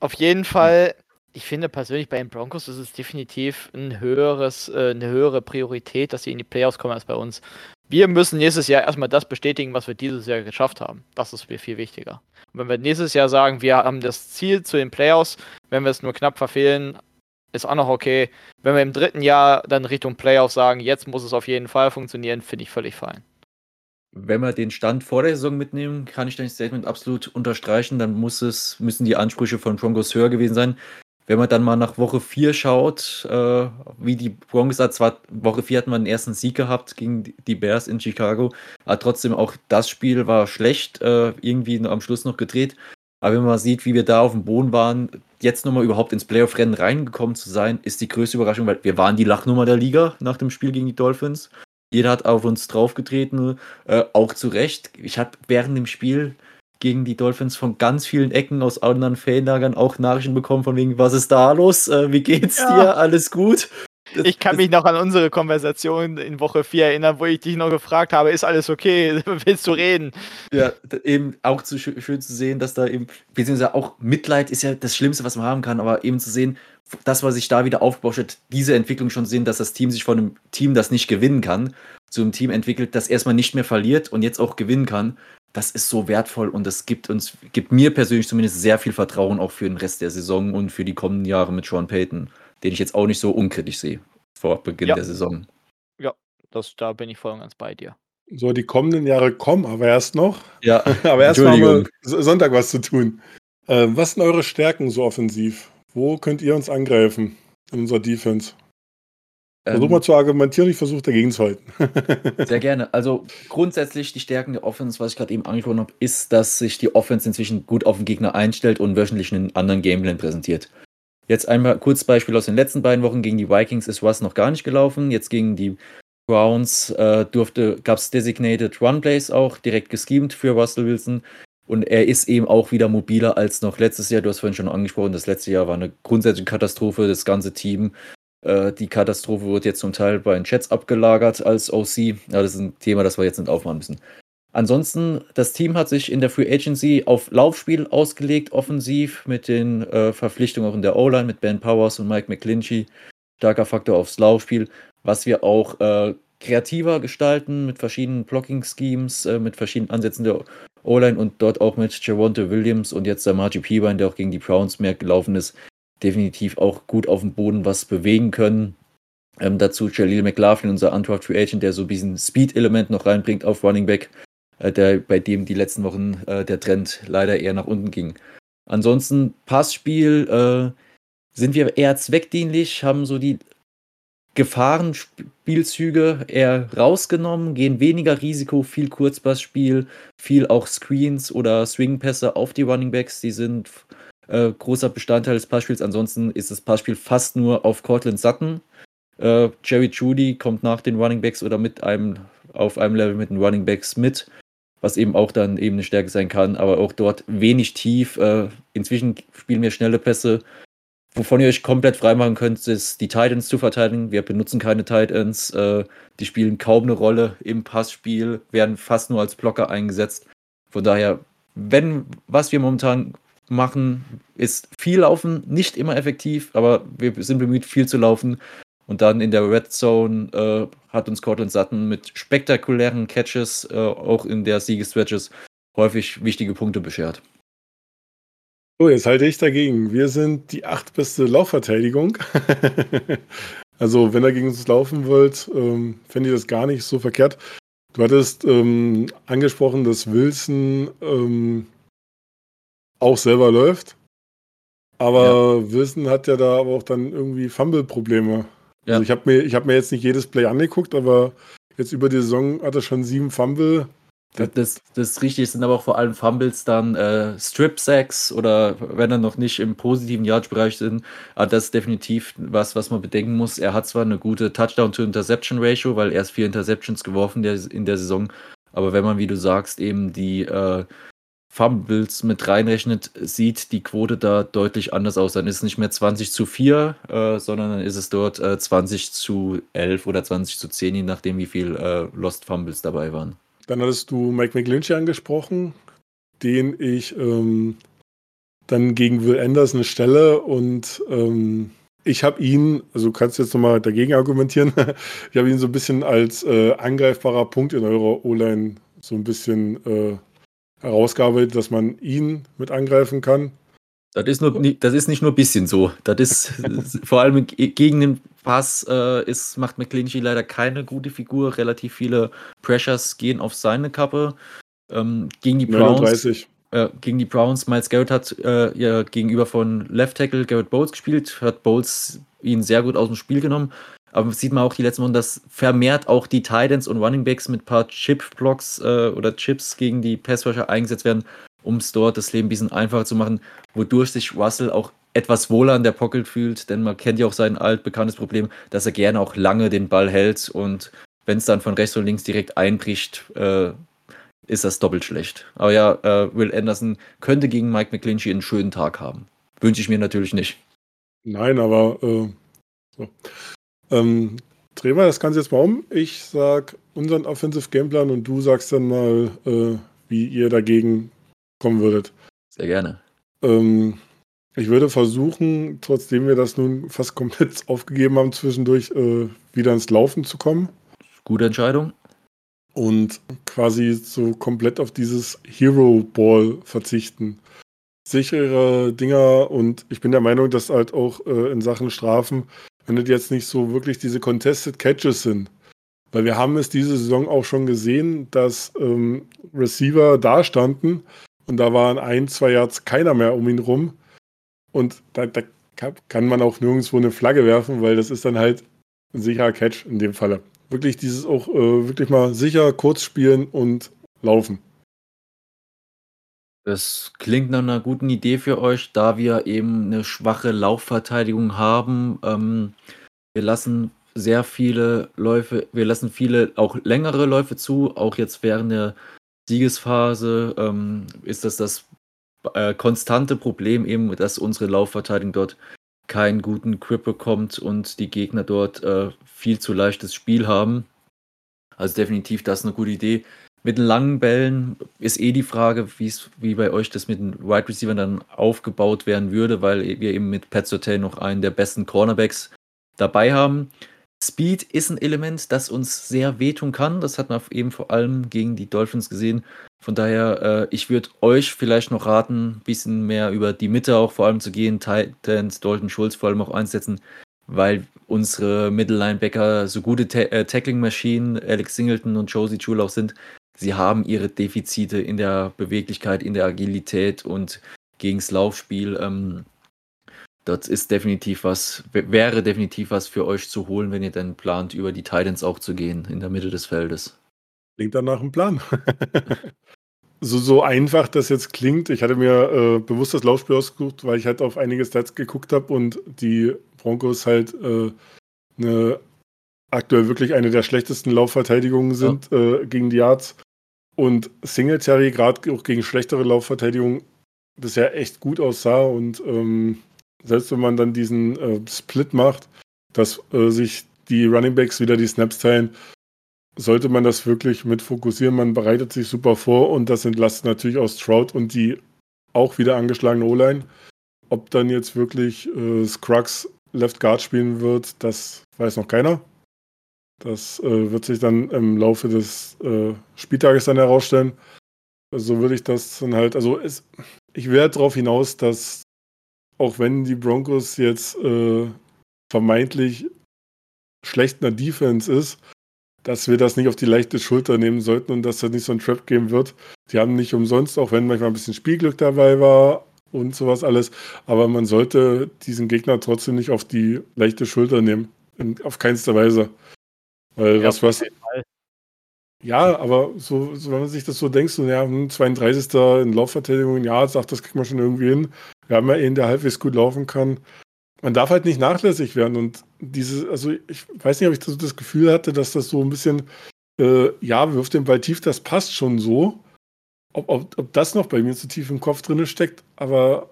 auf jeden Fall, ich finde persönlich bei den Broncos ist es definitiv ein höheres, äh, eine höhere Priorität, dass sie in die Playoffs kommen als bei uns. Wir müssen nächstes Jahr erstmal das bestätigen, was wir dieses Jahr geschafft haben. Das ist mir viel wichtiger. Und wenn wir nächstes Jahr sagen, wir haben das Ziel zu den Playoffs, wenn wir es nur knapp verfehlen, ist auch noch okay. Wenn wir im dritten Jahr dann Richtung Playoff sagen, jetzt muss es auf jeden Fall funktionieren, finde ich völlig fein. Wenn wir den Stand vor der Saison mitnehmen, kann ich dein Statement absolut unterstreichen. Dann muss es, müssen die Ansprüche von Broncos höher gewesen sein. Wenn man dann mal nach Woche 4 schaut, äh, wie die Broncos, zwar Woche 4 hatten wir den ersten Sieg gehabt gegen die Bears in Chicago, aber trotzdem auch das Spiel war schlecht, äh, irgendwie am Schluss noch gedreht. Aber wenn man sieht, wie wir da auf dem Boden waren, jetzt nochmal überhaupt ins Playoff-Rennen reingekommen zu sein, ist die größte Überraschung, weil wir waren die Lachnummer der Liga nach dem Spiel gegen die Dolphins. Jeder hat auf uns draufgetreten, äh, auch zu Recht. Ich habe während dem Spiel gegen die Dolphins von ganz vielen Ecken aus anderen Fanlagern auch Nachrichten bekommen von wegen, was ist da los? Äh, wie geht's ja. dir? Alles gut? Ich kann mich noch an unsere Konversation in Woche 4 erinnern, wo ich dich noch gefragt habe, ist alles okay? Willst du reden? Ja, eben auch zu, schön zu sehen, dass da eben, beziehungsweise auch Mitleid ist ja das Schlimmste, was man haben kann, aber eben zu sehen, das, was sich da wieder aufgebaut hat, diese Entwicklung schon sehen, dass das Team sich von einem Team, das nicht gewinnen kann, zu einem Team entwickelt, das erstmal nicht mehr verliert und jetzt auch gewinnen kann. Das ist so wertvoll und das gibt uns, gibt mir persönlich zumindest sehr viel Vertrauen auch für den Rest der Saison und für die kommenden Jahre mit Sean Payton, den ich jetzt auch nicht so unkritisch sehe vor Beginn ja. der Saison. Ja, das, da bin ich voll und ganz bei dir. So, die kommenden Jahre kommen aber erst noch. Ja, aber erst mal haben wir Sonntag was zu tun. Äh, was sind eure Stärken so offensiv? Wo könnt ihr uns angreifen in unserer Defense? Versuch ähm, mal zu argumentieren, ich versuche dagegen zu halten. sehr gerne. Also grundsätzlich die Stärken der Offense, was ich gerade eben angesprochen habe, ist, dass sich die Offense inzwischen gut auf den Gegner einstellt und wöchentlich einen anderen Gameplan präsentiert. Jetzt einmal kurz Beispiel aus den letzten beiden Wochen. Gegen die Vikings ist was noch gar nicht gelaufen. Jetzt gegen die Browns äh, gab es Designated Run Plays auch, direkt geschemt für Russell Wilson. Und er ist eben auch wieder mobiler als noch letztes Jahr. Du hast vorhin schon angesprochen, das letzte Jahr war eine grundsätzliche Katastrophe. Das ganze Team, äh, die Katastrophe wird jetzt zum Teil bei den Chats abgelagert als OC. Ja, das ist ein Thema, das wir jetzt nicht aufmachen müssen. Ansonsten, das Team hat sich in der Free Agency auf Laufspiel ausgelegt, offensiv, mit den äh, Verpflichtungen auch in der O-Line mit Ben Powers und Mike McClinchy. Starker Faktor aufs Laufspiel, was wir auch äh, kreativer gestalten mit verschiedenen Blocking-Schemes, äh, mit verschiedenen Ansätzen der O-Line und dort auch mit Javonte Williams und jetzt der Margie Peabine, der auch gegen die Browns mehr gelaufen ist, definitiv auch gut auf dem Boden was bewegen können. Ähm, dazu Jaleel McLaughlin, unser Undraft Free Agent, der so ein bisschen Speed-Element noch reinbringt auf Running Back, äh, der, bei dem die letzten Wochen äh, der Trend leider eher nach unten ging. Ansonsten Passspiel äh, sind wir eher zweckdienlich, haben so die Gefahrenspielzüge eher rausgenommen, gehen weniger Risiko, viel Kurzpassspiel, viel auch Screens oder Swingpässe auf die Runningbacks, die sind äh, großer Bestandteil des Passspiels. Ansonsten ist das Passspiel fast nur auf Cortland Sutton. Äh, Jerry Judy kommt nach den Runningbacks oder mit einem auf einem Level mit den Runningbacks mit, was eben auch dann eben eine Stärke sein kann, aber auch dort wenig tief. Äh, inzwischen spielen wir schnelle Pässe, Wovon ihr euch komplett freimachen könnt, ist die Titans zu verteidigen. Wir benutzen keine Titans. Äh, die spielen kaum eine Rolle im Passspiel, werden fast nur als Blocker eingesetzt. Von daher, wenn was wir momentan machen, ist viel laufen, nicht immer effektiv, aber wir sind bemüht, viel zu laufen. Und dann in der Red Zone äh, hat uns Cortland Sutton mit spektakulären Catches, äh, auch in der Siegestretches, häufig wichtige Punkte beschert. So, jetzt halte ich dagegen. Wir sind die achtbeste Laufverteidigung. also, wenn ihr gegen uns laufen wollt, ähm, fände ich das gar nicht so verkehrt. Du hattest ähm, angesprochen, dass Wilson ähm, auch selber läuft. Aber ja. Wilson hat ja da aber auch dann irgendwie Fumble-Probleme. Ja. Also ich habe mir, hab mir jetzt nicht jedes Play angeguckt, aber jetzt über die Saison hat er schon sieben Fumble. Das, das richtig sind aber auch vor allem Fumbles dann äh, Strip-Sacks oder wenn er noch nicht im positiven Yardage-Bereich sind. Aber das ist definitiv was, was man bedenken muss. Er hat zwar eine gute Touchdown-to-Interception-Ratio, weil er erst vier Interceptions geworfen in der Saison. Aber wenn man, wie du sagst, eben die äh, Fumbles mit reinrechnet, sieht die Quote da deutlich anders aus. Dann ist es nicht mehr 20 zu 4, äh, sondern dann ist es dort äh, 20 zu 11 oder 20 zu 10, je nachdem, wie viel äh, Lost Fumbles dabei waren. Dann hattest du Mike McGlinchey angesprochen, den ich ähm, dann gegen Will Anderson stelle und ähm, ich habe ihn, also kannst du jetzt nochmal dagegen argumentieren, ich habe ihn so ein bisschen als äh, angreifbarer Punkt in eurer O-Line so ein bisschen herausgearbeitet, dass man ihn mit angreifen kann. Das ist, nur, das ist nicht nur ein bisschen so. Das ist vor allem gegen den Pass äh, ist, macht McClinchy leider keine gute Figur. Relativ viele Pressures gehen auf seine Kappe. Ähm, gegen die Browns. 39. Äh, gegen die Browns, Miles Garrett hat äh, ja gegenüber von Left Tackle Garrett Bowles gespielt, hat Bowles ihn sehr gut aus dem Spiel genommen. Aber sieht man auch die letzten Wochen, dass vermehrt auch die Titans und Running Backs mit ein paar Chip-Blocks äh, oder Chips gegen die Passwasher eingesetzt werden, um es dort das Leben ein bisschen einfacher zu machen, wodurch sich Russell auch etwas wohler an der Pocket fühlt, denn man kennt ja auch sein altbekanntes Problem, dass er gerne auch lange den Ball hält und wenn es dann von rechts und links direkt einbricht, äh, ist das doppelt schlecht. Aber ja, äh, Will Anderson könnte gegen Mike McClinchy einen schönen Tag haben. Wünsche ich mir natürlich nicht. Nein, aber äh, so. Ähm, drehen wir das Ganze jetzt mal um. Ich sag unseren Offensive Gameplan und du sagst dann mal, äh, wie ihr dagegen kommen würdet. Sehr gerne. Ähm, ich würde versuchen, trotzdem wir das nun fast komplett aufgegeben haben, zwischendurch äh, wieder ins Laufen zu kommen. Gute Entscheidung. Und quasi so komplett auf dieses Hero Ball verzichten. Sichere Dinger und ich bin der Meinung, dass halt auch äh, in Sachen Strafen wenn das jetzt nicht so wirklich diese Contested Catches sind. Weil wir haben es diese Saison auch schon gesehen, dass ähm, Receiver da standen und da waren ein, zwei Yards keiner mehr um ihn rum. Und da, da kann man auch nirgendwo eine Flagge werfen, weil das ist dann halt ein sicherer Catch in dem Falle. Wirklich dieses auch äh, wirklich mal sicher kurz spielen und laufen. Das klingt nach einer guten Idee für euch, da wir eben eine schwache Laufverteidigung haben. Ähm, wir lassen sehr viele Läufe wir lassen viele auch längere Läufe zu. Auch jetzt während der Siegesphase, ähm, ist das das, äh, konstante Problem eben, dass unsere Laufverteidigung dort keinen guten Grip bekommt und die Gegner dort, äh, viel zu leichtes Spiel haben. Also definitiv das eine gute Idee. Mit den langen Bällen ist eh die Frage, wie bei euch das mit den Wide Receivers dann aufgebaut werden würde, weil wir eben mit Pat Sotel noch einen der besten Cornerbacks dabei haben. Speed ist ein Element, das uns sehr wehtun kann. Das hat man eben vor allem gegen die Dolphins gesehen. Von daher, äh, ich würde euch vielleicht noch raten, ein bisschen mehr über die Mitte auch vor allem zu gehen. Titans, Dalton Schulz vor allem auch einsetzen, weil unsere Middle-Linebacker so gute Ta äh, Tackling-Maschinen, Alex Singleton und Josie Jewell auch sind, sie haben ihre Defizite in der Beweglichkeit, in der Agilität und gegens Laufspiel. Ähm, das ist definitiv was, wäre definitiv was für euch zu holen, wenn ihr dann plant, über die Titans auch zu gehen, in der Mitte des Feldes. Klingt dann nach einem Plan. so, so einfach das jetzt klingt, ich hatte mir äh, bewusst das Laufspiel ausgesucht, weil ich halt auf einige Stats geguckt habe und die Broncos halt äh, eine aktuell wirklich eine der schlechtesten Laufverteidigungen sind ja. äh, gegen die Yards. Und Singletary, gerade auch gegen schlechtere Laufverteidigung, bisher echt gut aussah. Und ähm, selbst wenn man dann diesen äh, Split macht, dass äh, sich die Running Backs wieder die Snaps teilen, sollte man das wirklich mit fokussieren. Man bereitet sich super vor und das entlastet natürlich auch Stroud und die auch wieder angeschlagene O-Line. Ob dann jetzt wirklich äh, Scruggs Left Guard spielen wird, das weiß noch keiner. Das äh, wird sich dann im Laufe des äh, Spieltages dann herausstellen. So würde ich das dann halt, also es, ich werde darauf hinaus, dass auch wenn die Broncos jetzt äh, vermeintlich schlecht in der Defense ist, dass wir das nicht auf die leichte Schulter nehmen sollten und dass das nicht so ein Trap geben wird. Die haben nicht umsonst, auch wenn manchmal ein bisschen Spielglück dabei war und sowas alles, aber man sollte diesen Gegner trotzdem nicht auf die leichte Schulter nehmen. In, auf keinster Weise. Weil ja, was, was. Ja, aber so, so, wenn man sich das so denkt, so, ja, 32. Hm, in Laufverteidigung, ja, sagt, das kriegt man schon irgendwie hin. Wir haben ja einen, der halbwegs gut laufen kann. Man darf halt nicht nachlässig werden. Und diese, also ich weiß nicht, ob ich das, das Gefühl hatte, dass das so ein bisschen, äh, ja, wirft den Ball tief, das passt schon so. Ob, ob, ob das noch bei mir zu tief im Kopf drin steckt, aber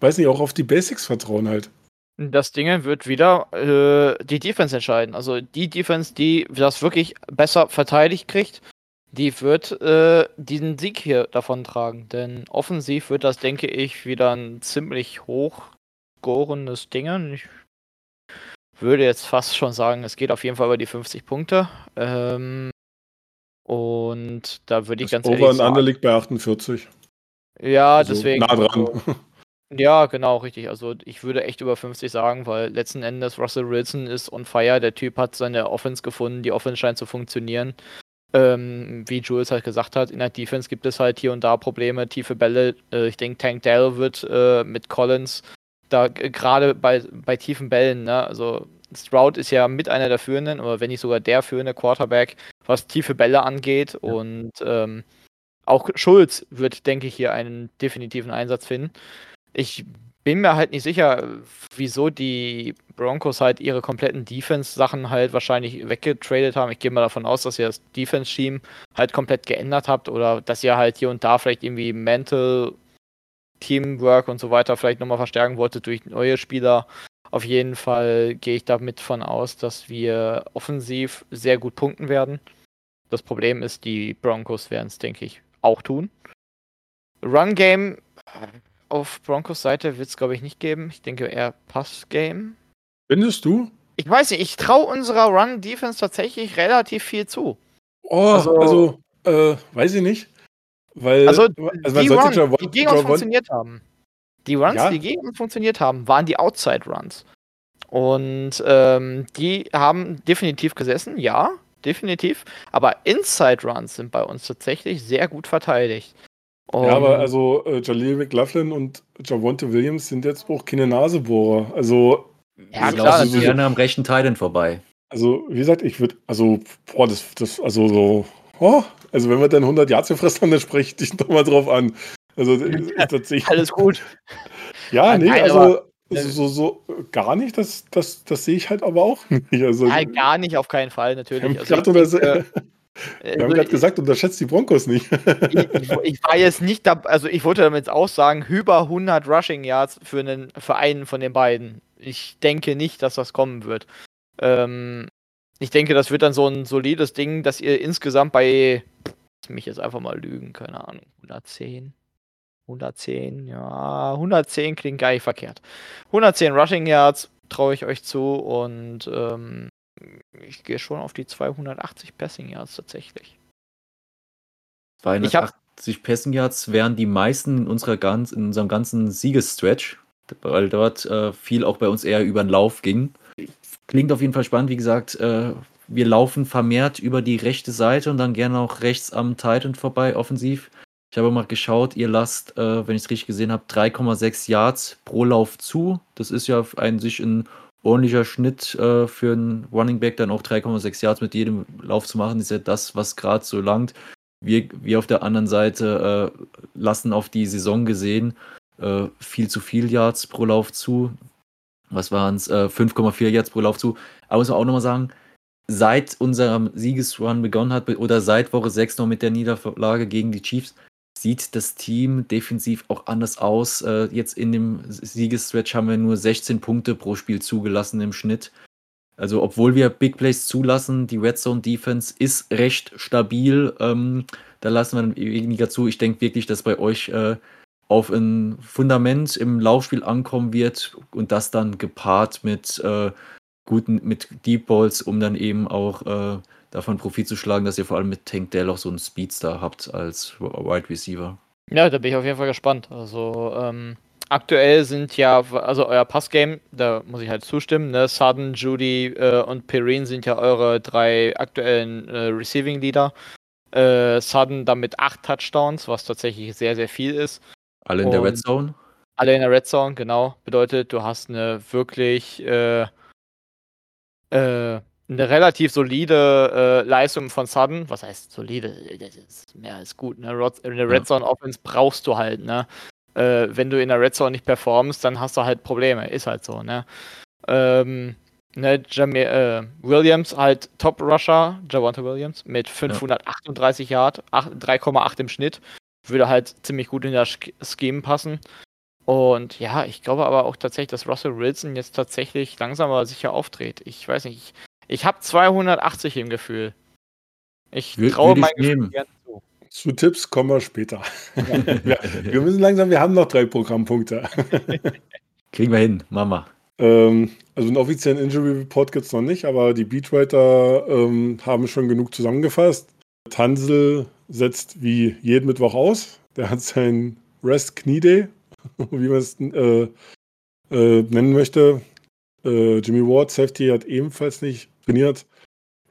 weiß nicht, auch auf die Basics vertrauen halt. Das Ding wird wieder äh, die Defense entscheiden. Also die Defense, die das wirklich besser verteidigt kriegt, die wird äh, diesen Sieg hier davon tragen. Denn offensiv wird das, denke ich, wieder ein ziemlich hoch scorendes Ding. Ich würde jetzt fast schon sagen, es geht auf jeden Fall über die 50 Punkte. Ähm, und da würde ich das ganz Over ehrlich sagen. Over liegt bei 48. Ja, Also deswegen. nah dran. Also, ja, genau, richtig. Also ich würde echt über 50 sagen, weil letzten Endes Russell Wilson ist on fire. Der Typ hat seine Offense gefunden. Die Offense scheint zu funktionieren. Ähm, wie Jules halt gesagt hat, in der Defense gibt es halt hier und da Probleme, tiefe Bälle. Äh, ich denke, Tank Dell wird äh, mit Collins da gerade bei, bei tiefen Bällen, ne? Also Stroud ist ja mit einer der führenden, oder wenn nicht sogar der führende Quarterback, was tiefe Bälle angeht. Und ähm, auch Schulz wird, denke ich, hier einen definitiven Einsatz finden. Ich bin mir halt nicht sicher, wieso die Broncos halt ihre kompletten Defense-Sachen halt wahrscheinlich weggetradet haben. Ich gehe mal davon aus, dass ihr das Defense-Team halt komplett geändert habt oder dass ihr halt hier und da vielleicht irgendwie Mental Teamwork und so weiter vielleicht nochmal verstärken wolltet durch neue Spieler. Auf jeden Fall gehe ich damit von aus, dass wir offensiv sehr gut punkten werden. Das Problem ist, die Broncos werden es, denke ich, auch tun. Run-Game auf Broncos Seite wird es, glaube ich, nicht geben. Ich denke eher Pass-Game. Findest du? Ich weiß nicht, ich traue unserer Run-Defense tatsächlich relativ viel zu. Oh, Also- also, äh, weiß ich nicht. Weil, Also, also die, Run, Javon- die gegen uns Javon- funktioniert haben. Die Runs, Ja. die gegen uns funktioniert haben, waren die Outside-Runs. Und ähm, die haben definitiv gesessen, ja, definitiv. Aber Inside-Runs sind bei uns tatsächlich sehr gut verteidigt. Und Ja, aber also äh, Jaleel McLaughlin und Javonte Williams sind jetzt auch keine Nasebohrer. Also, ja, klar, natürlich. gerne am rechten Titan vorbei. also wie gesagt, ich würde, also, boah, das, das, also so, oh, also wenn wir dann 100 Yards gefressen haben, dann spreche ich dich doch mal drauf an. Also, tatsächlich, alles gut. ja, nee, Nein, also, aber- so, so, so gar nicht, das, das, das sehe ich halt aber auch nicht. Also, Ja, gar nicht, auf keinen Fall, natürlich. Also, ich denke, wir haben also, grad gesagt, unterschätzt die Broncos nicht. ich, ich, war jetzt nicht da, also ich wollte damit auch sagen, über 100 Rushing Yards für einen für einen von den beiden. Ich denke nicht, dass das kommen wird. Ähm, ich denke, das wird dann so ein solides Ding, dass ihr insgesamt bei, lass mich jetzt einfach mal lügen, keine Ahnung, 110, 110, ja, 110 klingt gar nicht verkehrt. 110 Rushing Yards traue ich euch zu und ähm, ich gehe schon auf die 280 Passing Yards tatsächlich. Ich hab- 280 Passing Yards wären die meisten in, unserer ganz, in unserem ganzen Siegesstretch, weil dort äh, viel auch bei uns eher über den Lauf ging. Klingt auf jeden Fall spannend, wie gesagt, äh, wir laufen vermehrt über die rechte Seite und dann gerne auch rechts am Titan vorbei, offensiv. Ich habe mal geschaut, ihr lasst, äh, wenn ich es richtig gesehen habe, 3,6 Yards pro Lauf zu. Das ist ja ein sich ein ordentlicher Schnitt äh, für einen Running Back, dann auch 3,6 Yards mit jedem Lauf zu machen, ist ja das, was gerade so langt. Wir, wir auf der anderen Seite äh, lassen auf die Saison gesehen äh, viel zu viel Yards pro Lauf zu. Was waren es? Äh, 5,4 Yards pro Lauf zu. Aber muss man auch nochmal sagen, seit unserem Siegesrun begonnen hat oder seit Woche 6 noch mit der Niederlage gegen die Chiefs, sieht das Team defensiv auch anders aus. Äh, jetzt in dem Siegesstretch haben wir nur 16 Punkte pro Spiel zugelassen im Schnitt. Also, obwohl wir Big Plays zulassen, die Red Zone Defense ist recht stabil. Ähm, da lassen wir dann weniger zu. Ich denke wirklich, dass bei euch äh, auf ein Fundament im Laufspiel ankommen wird und das dann gepaart mit äh, guten, mit Deep Balls, um dann eben auch äh, davon Profit zu schlagen, dass ihr vor allem mit Tank Dell auch so einen Speedstar habt als Wide Receiver. Ja, da bin ich auf jeden Fall gespannt. Also, ähm, aktuell sind ja, also euer Passgame, da muss ich halt zustimmen, ne? Sudden, Judy äh, und Perrine sind ja eure drei aktuellen äh, Receiving Leader. Äh, Sudden damit acht Touchdowns, was tatsächlich sehr, sehr viel ist. Alle in der Und- Red Zone. Alle in der Red Zone, genau. Bedeutet, du hast eine wirklich äh, äh, eine relativ solide äh, Leistung von Sudden. Was heißt solide? Das ist mehr als gut. Ne? In der Red Ja. Zone Offense brauchst du halt, ne? Äh, wenn du in der Red Zone nicht performst, dann hast du halt Probleme. Ist halt so, ne? Ähm, ne, Jamie, äh, Williams halt Top Rusher, Javante Williams, mit 538 Yard, acht- 3,8 im Schnitt. Würde halt ziemlich gut in das Sch- Scheme passen. Und ja, ich glaube aber auch tatsächlich, dass Russell Wilson jetzt tatsächlich langsam aber sicher auftritt. Ich weiß nicht, ich, ich habe 280 im Gefühl. Ich traue mein Gefühl nehmen. gerne zu. Zu Tipps kommen wir später. wir, wir müssen langsam, wir haben noch drei Programmpunkte. Kriegen wir hin, Mama. Ähm, also einen offiziellen Injury Report gibt es noch nicht, aber die Beatwriter ähm, haben schon genug zusammengefasst. Tansel setzt wie jeden Mittwoch aus. Der hat sein Rest Knee Day, wie man es äh, äh, nennen möchte. Äh, Jimmy Ward, Safety, hat ebenfalls nicht trainiert.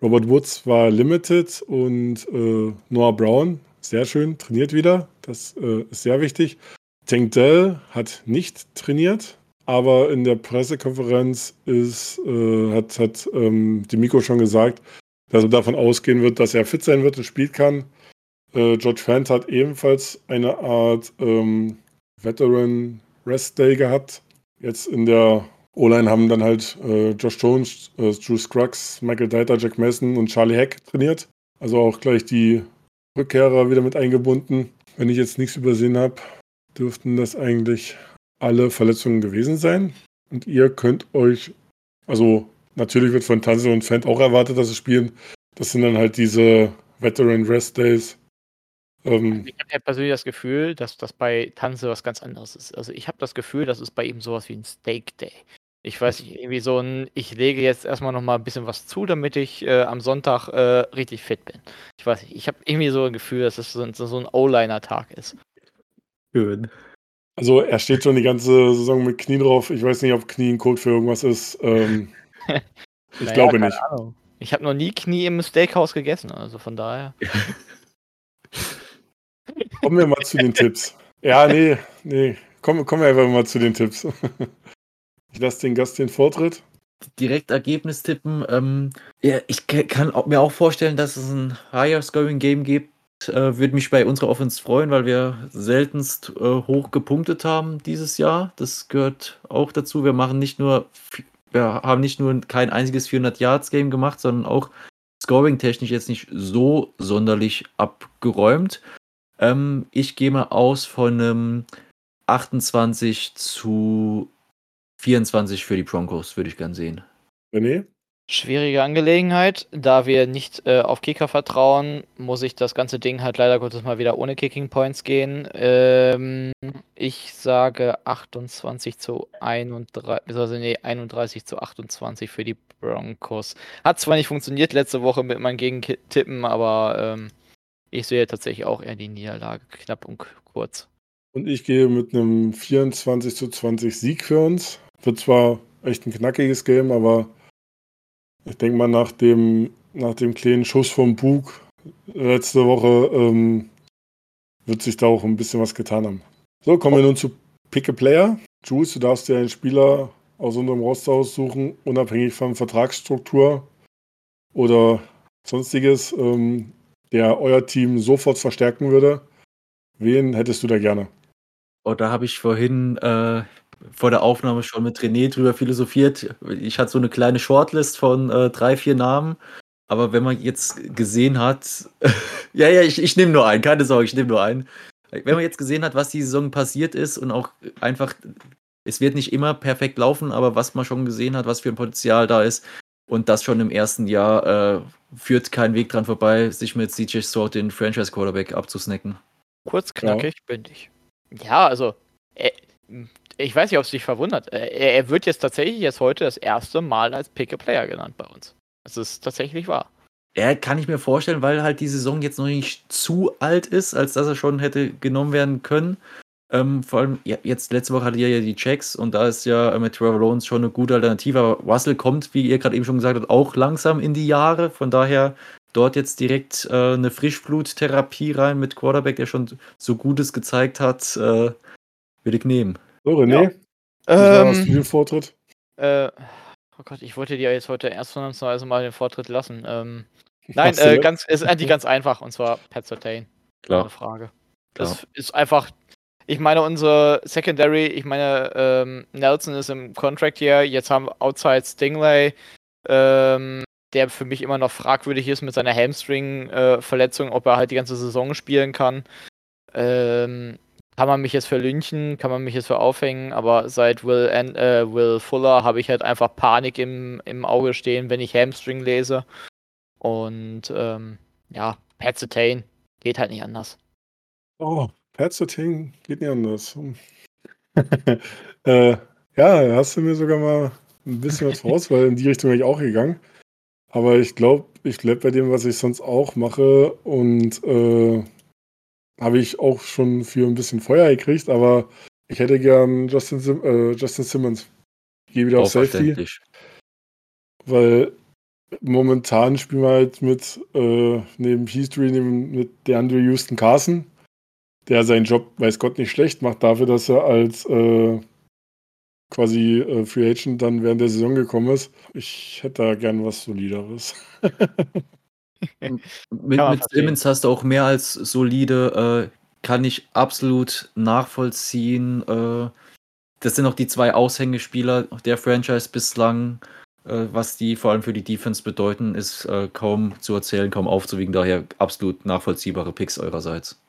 Robert Woods war limited und äh, Noah Brown, sehr schön, trainiert wieder. Das äh, ist sehr wichtig. Tank Dell hat nicht trainiert, aber in der Pressekonferenz ist, äh, hat, hat ähm, Demiko schon gesagt, dass er davon ausgehen wird, dass er fit sein wird und spielen kann. Äh, George Fant hat ebenfalls eine Art ähm, Veteran Rest Day gehabt. Jetzt in der O-Line haben dann halt äh, Josh Jones, äh, Drew Scruggs, Michael Deiter, Jack Mason und Charlie Heck trainiert. Also auch gleich die Rückkehrer wieder mit eingebunden. Wenn ich jetzt nichts übersehen habe, dürften das eigentlich alle Verletzungen gewesen sein. Und ihr könnt euch, also natürlich wird von Tanze und Fan auch erwartet, dass sie spielen. Das sind dann halt diese Veteran Rest Days. Ähm, ich habe ja persönlich das Gefühl, dass das bei Tanze was ganz anderes ist. Also ich habe das Gefühl, das ist bei ihm sowas wie ein Steak Day. Ich weiß nicht, irgendwie so ein, ich lege jetzt erstmal noch mal ein bisschen was zu, damit ich äh, am Sonntag äh, richtig fit bin. Ich weiß nicht, ich habe irgendwie so ein Gefühl, dass es so, so ein O-Liner-Tag ist. Schön. Also er steht schon die ganze Saison mit Knie drauf. Ich weiß nicht, ob Knie ein Code für irgendwas ist. Ähm, ich naja, glaube nicht. Ahnung. Ich habe noch nie Knie im Steakhouse gegessen, also von daher. Kommen wir mal zu den Tipps. Ja, nee, nee. Kommen, kommen wir einfach mal zu den Tipps. Ich lasse den Gast den Vortritt. Direkt Ergebnis tippen. Ähm, ja, ich kann mir auch vorstellen, dass es ein Higher Scoring Game gibt. Äh, Würde mich bei unserer Offense freuen, weil wir seltenst äh, hoch gepunktet haben dieses Jahr. Das gehört auch dazu. Wir machen nicht nur, wir haben nicht nur kein einziges 400 Yards Game gemacht, sondern auch Scoring technisch jetzt nicht so sonderlich abgeräumt. Ähm, ich gehe mal aus von einem 28 zu 24 für die Broncos, würde ich gern sehen. René? Schwierige Angelegenheit. Da wir nicht äh, auf Kicker vertrauen, muss ich das ganze Ding halt leider Gottes mal wieder ohne Kicking Points gehen. Ähm, ich sage 28 zu 31, also nee, 31 zu 28 für die Broncos. Hat zwar nicht funktioniert letzte Woche mit meinem Gegentippen, aber ähm, ich sehe tatsächlich auch eher die Niederlage knapp und kurz. Und ich gehe mit einem 24 zu 20 Sieg für uns. Wird zwar echt ein knackiges Game, aber ich denke mal, nach dem, nach dem kleinen Schuss vom Bug letzte Woche ähm, wird sich da auch ein bisschen was getan haben. So, kommen wir nun zu Pick a Player. Jules, du darfst dir einen Spieler aus unserem Roster aussuchen, unabhängig von Vertragsstruktur oder sonstiges, ähm, der euer Team sofort verstärken würde. Wen hättest du da gerne? Oh, da habe ich vorhin äh, vor der Aufnahme schon mit René drüber philosophiert. Ich hatte so eine kleine Shortlist von äh, drei, vier Namen. Aber wenn man jetzt gesehen hat, ja, ja, ich, ich nehme nur einen, keine Sorge, ich nehme nur einen. Wenn man jetzt gesehen hat, was die Saison passiert ist und auch einfach, es wird nicht immer perfekt laufen, aber was man schon gesehen hat, was für ein Potenzial da ist und das schon im ersten Jahr, äh, führt kein Weg dran vorbei, sich mit CJ Stroud den Franchise Quarterback abzusnacken. Kurz knackig, ja. bündig. Ja, also, äh, ich weiß nicht, ob es dich verwundert. Äh, er, er, wird jetzt tatsächlich jetzt heute das erste Mal als Pick-a-Player genannt bei uns. Das ist tatsächlich wahr. Er kann ich mir vorstellen, weil halt die Saison jetzt noch nicht zu alt ist, als dass er schon hätte genommen werden können. Ähm, vor allem, ja, jetzt letzte Woche hatte er ja die Checks und da ist ja mit Trevor Lawrence schon eine gute Alternative. Aber Russell kommt, wie ihr gerade eben schon gesagt habt, auch langsam in die Jahre. Von daher dort jetzt direkt äh, eine Frischbluttherapie rein mit Quarterback, der schon so Gutes gezeigt hat, äh, würde ich nehmen. So, René, ja. ähm, hast du den Vortritt? Äh, oh Gott, ich wollte dir jetzt heute erstmal mal den Vortritt lassen. Ähm, nein, äh, ganz, ist eigentlich ganz einfach und zwar Pat Sertain. Klar. Frage. Das Klar. ist einfach. Ich meine, unsere Secondary, ich meine, ähm, Nelson ist im Contract hier, jetzt haben wir Outside Stingley, ähm, der für mich immer noch fragwürdig ist mit seiner Hamstring-Verletzung, äh, ob er halt die ganze Saison spielen kann. Ähm, kann man mich jetzt für lynchen, kann man mich jetzt für aufhängen, aber seit Will, äh, Will Fuller habe ich halt einfach Panik im, im Auge stehen, wenn ich Hamstring lese. Und ähm, ja, Pat Satane geht halt nicht anders. Oh, Pat Satane geht nicht anders. äh, ja, hast du mir sogar mal ein bisschen was raus, weil in die Richtung bin ich auch gegangen. Aber ich glaube, ich bleibe bei dem, was ich sonst auch mache und äh, habe ich auch schon für ein bisschen Feuer gekriegt, aber ich hätte gern Justin, Sim äh, Justin Simmons. Ich gehe wieder auf Safety. Weil momentan spielen wir halt mit äh, neben History, neben, mit DeAndre Houston Carson, der seinen Job, weiß Gott, nicht schlecht macht, dafür, dass er als äh, quasi äh, Free Agent dann während der Saison gekommen ist. Ich hätte da gern was Solideres. mit, mit Simmons hast du auch mehr als solide, äh, kann ich absolut nachvollziehen. Äh, das sind auch die zwei Aushängespieler der Franchise bislang. Äh, was die vor allem für die Defense bedeuten, ist äh, kaum zu erzählen, kaum aufzuwiegen. Daher absolut nachvollziehbare Picks eurerseits.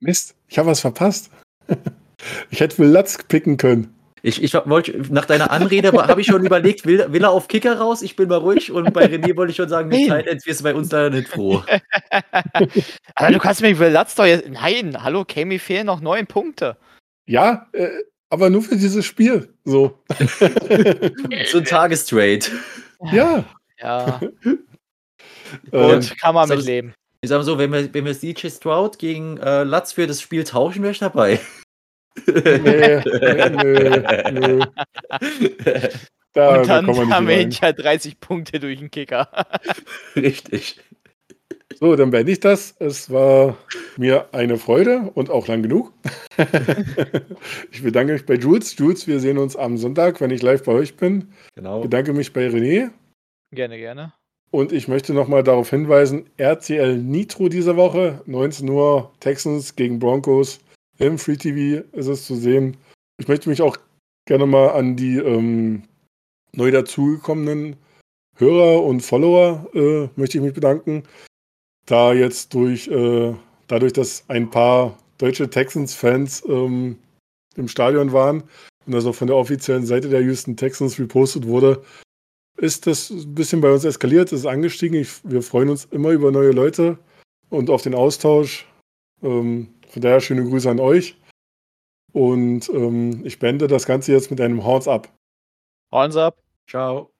Mist, ich habe was verpasst. ich hätte Lutz picken können. Ich, ich wollte, nach deiner Anrede habe ich schon überlegt, will, will er auf Kicker raus? Ich bin mal ruhig und bei René wollte ich schon sagen, mit Titans wirst du bei uns leider nicht froh. Aber du kannst Will Lutz doch jetzt. Nein, hallo, Kami fehlen noch neun Punkte. Ja, äh, aber nur für dieses Spiel. So. so ein Tagestrade. Ja. Ja. Und kann man mitleben. Ich sage mal so, wenn wir, wenn wir CJ Stroud gegen äh, Latz für das Spiel tauschen, wäre ich dabei. Nee, nö, nö. Da, Und dann da haben wir hinterher 30 Punkte durch den Kicker. Richtig. So, dann beende ich das. Es war mir eine Freude und auch lang genug. ich bedanke mich bei Jules. Jules, wir sehen uns am Sonntag, wenn ich live bei euch bin. Genau. Ich bedanke mich bei René. Gerne, gerne. Und ich möchte nochmal darauf hinweisen: RCL Nitro diese Woche, 19 Uhr, Texans gegen Broncos. Im Free TV ist es zu sehen. Ich möchte mich auch gerne mal an die ähm, neu dazugekommenen Hörer und Follower äh, möchte ich mich bedanken da jetzt durch, äh, dadurch, dass ein paar deutsche Texans-Fans ähm, im Stadion waren und das auch von der offiziellen Seite der Houston Texans repostet wurde, ist das ein bisschen bei uns eskaliert, ist angestiegen. Ich, wir freuen uns immer über neue Leute und auf den Austausch. Ähm, von daher schöne Grüße an euch. Und ähm, ich beende das Ganze jetzt mit einem Horns up. Horns up. Ciao.